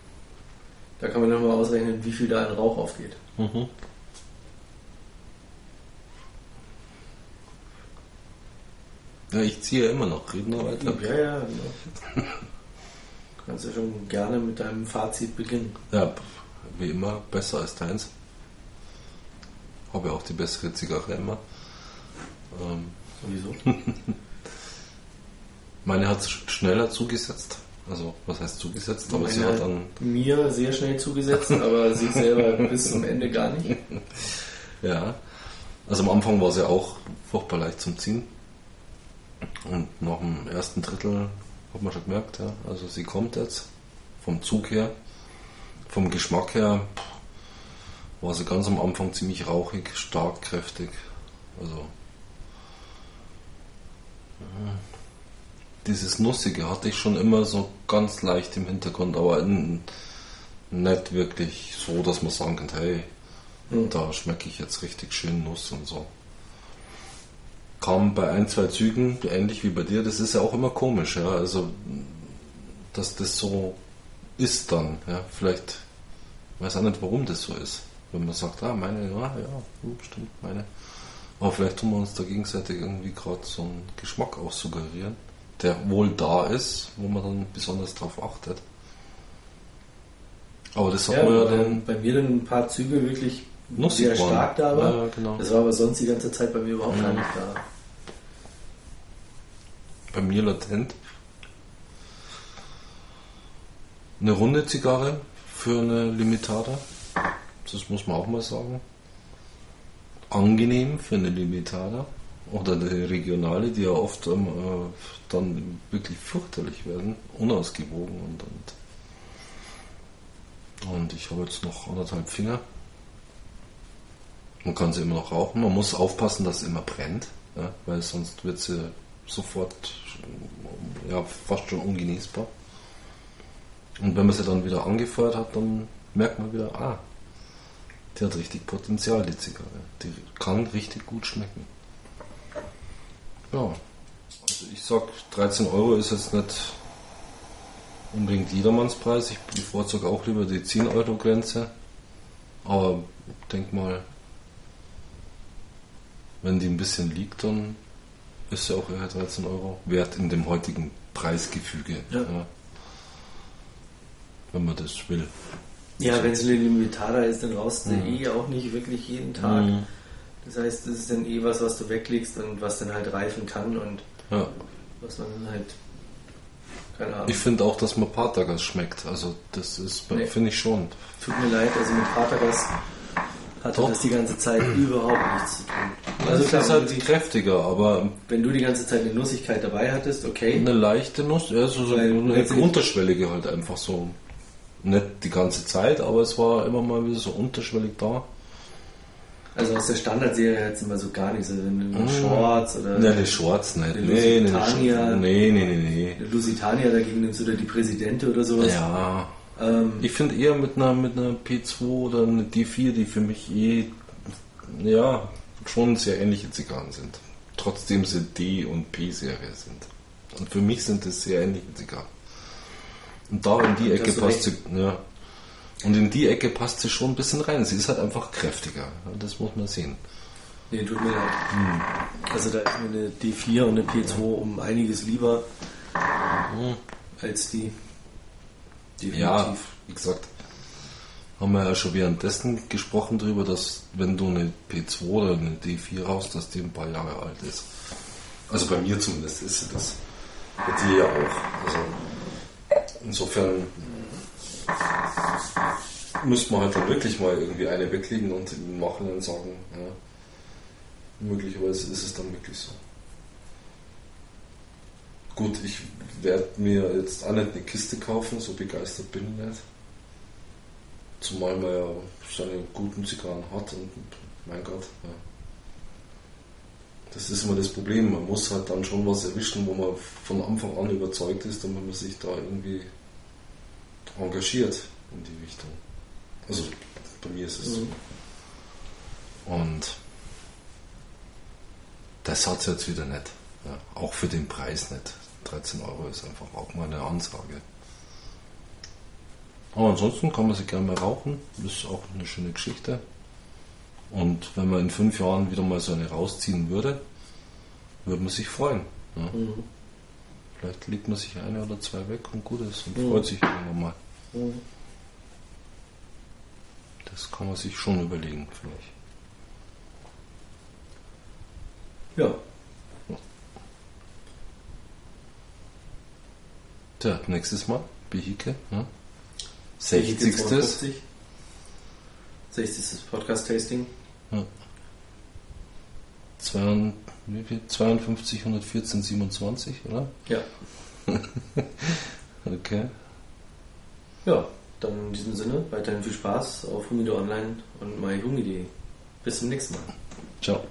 Da kann man nochmal ausrechnen, wie viel da in Rauch aufgeht. Mhm. Ja, ich ziehe ja immer noch. Reden wir weiter. Ja, ja. Genau. [laughs] Kannst du schon gerne mit deinem Fazit beginnen. Ja, wie immer besser als deins. Habe ja auch die bessere Zigarre immer. Ähm, Sowieso. [laughs] meine hat sch- schneller zugesetzt. Also, was heißt zugesetzt? Aber sie hat dann, mir sehr schnell zugesetzt, [laughs] aber sie selber bis zum Ende gar nicht. ja. Also am Anfang war sie auch furchtbar leicht zum Ziehen. Und nach dem ersten Drittel hat man schon gemerkt, ja. Also sie kommt jetzt. Vom Zug her. Vom Geschmack her war sie ganz am Anfang ziemlich rauchig, stark, kräftig. Also äh, dieses Nussige hatte ich schon immer so ganz leicht im Hintergrund, aber n- nicht wirklich so, dass man sagen kann, hey, Hm. da schmecke ich jetzt richtig schön Nuss und so. Kam bei ein, zwei Zügen, ähnlich wie bei dir, das ist ja auch immer komisch, ja. Also, dass das so ist dann, ja. Vielleicht, ich weiß auch nicht, warum das so ist. Wenn man sagt, ah, meine, ja, ja, stimmt, meine. Aber vielleicht tun wir uns da gegenseitig irgendwie gerade so einen Geschmack auch suggerieren, der wohl da ist, wo man dann besonders drauf achtet. Aber das hat Ja, man ja dann bei mir dann ein paar Züge wirklich sehr stark da war. Ja, genau. Das war aber sonst die ganze Zeit bei mir überhaupt gar Mhm. nicht da. Bei mir latent. Eine runde Zigarre für eine Limitada. Das muss man auch mal sagen. Angenehm für eine Limitada. Oder eine regionale, die ja oft ähm, äh, dann wirklich fürchterlich werden. Unausgewogen und, und, und ich habe jetzt noch anderthalb Finger. Man kann sie immer noch rauchen. Man muss aufpassen, dass es immer brennt, ja, weil sonst wird sie sofort ja, fast schon ungenießbar. Und wenn man sie dann wieder angefeuert hat, dann merkt man wieder, ah, die hat richtig Potenzial, die Zigarre. Die kann richtig gut schmecken. Ja, also ich sag, 13 Euro ist jetzt nicht unbedingt jedermannspreis. Ich bevorzuge auch lieber die 10 Euro Grenze. Aber ich denk mal, wenn die ein bisschen liegt, dann ist sie auch eher 13 Euro wert in dem heutigen Preisgefüge. Ja. Wenn man das will. Ja, wenn es eine Limitada ist, dann rauchst du Mhm. eh auch nicht wirklich jeden Tag. Mhm. Das heißt, das ist dann eh was, was du weglegst und was dann halt reifen kann und Ja. was man dann halt, keine Ahnung. Ich finde auch, dass man Patagas schmeckt. Also das ist, Nee. finde ich schon. Tut mir leid, also mit Patagas hatte Doch. das die ganze Zeit überhaupt nichts zu tun. Also Also ist halt kräftiger, aber wenn du die ganze Zeit eine Nussigkeit dabei hattest, okay. eine leichte Nuss, ja, so, so eine unterschwellige halt einfach so. Nicht die ganze Zeit, aber es war immer mal wieder so unterschwellig da. Also aus der Standardserie jetzt immer so gar nichts. Also wenn du Mhm. Shorts oder Ne, die Shorts nicht. Die Nee, nee, Lusitania. nee, nee, nee, nee. eine Lusitania dagegen nimmst oder die Präsidente oder sowas. Ja, Ähm, Ich finde eher mit einer, mit einer P2 oder einer D4, die für mich eh, ja, schon sehr ähnliche Zigarren sind. Trotzdem sie D- und P-Serie sind. Und für mich sind es sehr ähnliche Zigarren. Und da in die Ecke passt sie, ja. Und in die Ecke passt sie schon ein bisschen rein. Sie ist halt einfach kräftiger. Das muss man sehen. nee, tut mir leid. Also da ist mir eine D4 und eine P2 um einiges lieber Mhm. als die. Ja, wie gesagt, haben wir ja schon währenddessen gesprochen darüber, dass wenn du eine P2 oder eine D4 raus, dass die ein paar Jahre alt ist. Also bei mir zumindest ist sie das. Bei dir ja auch. Also insofern müsste man halt dann wirklich mal irgendwie eine weglegen und im Nachhinein sagen, ja, möglicherweise ist es dann wirklich so. Gut, ich werde mir jetzt auch nicht eine Kiste kaufen, so begeistert bin ich nicht. Zumal man ja seine guten Zigarren hat und mein Gott, ja. Das ist immer das Problem. Man muss halt dann schon was erwischen, wo man von Anfang an überzeugt ist, damit man sich da irgendwie engagiert in die Richtung. Also bei mir ist es so. Und das hat es jetzt wieder nicht. Ja, auch für den Preis nicht. 13 Euro ist einfach auch mal eine Ansage. Aber ansonsten kann man sie gerne mal rauchen. Das ist auch eine schöne Geschichte. Und wenn man in fünf Jahren wieder mal so eine rausziehen würde, würde man sich freuen. Ja. Mhm. Vielleicht legt man sich eine oder zwei weg und gut ist und Mhm. freut sich irgendwann mal. Mhm. Das kann man sich schon überlegen, finde ich. Ja, nächstes Mal, Behike. Ne? 60. 60. 60. Podcast-Tasting. Ja. 52, 114, 27, oder? Ja. [laughs] okay. Ja, dann in diesem Sinne weiterhin viel Spaß auf Humido Online und myhumi.de. Bis zum nächsten Mal. Ciao.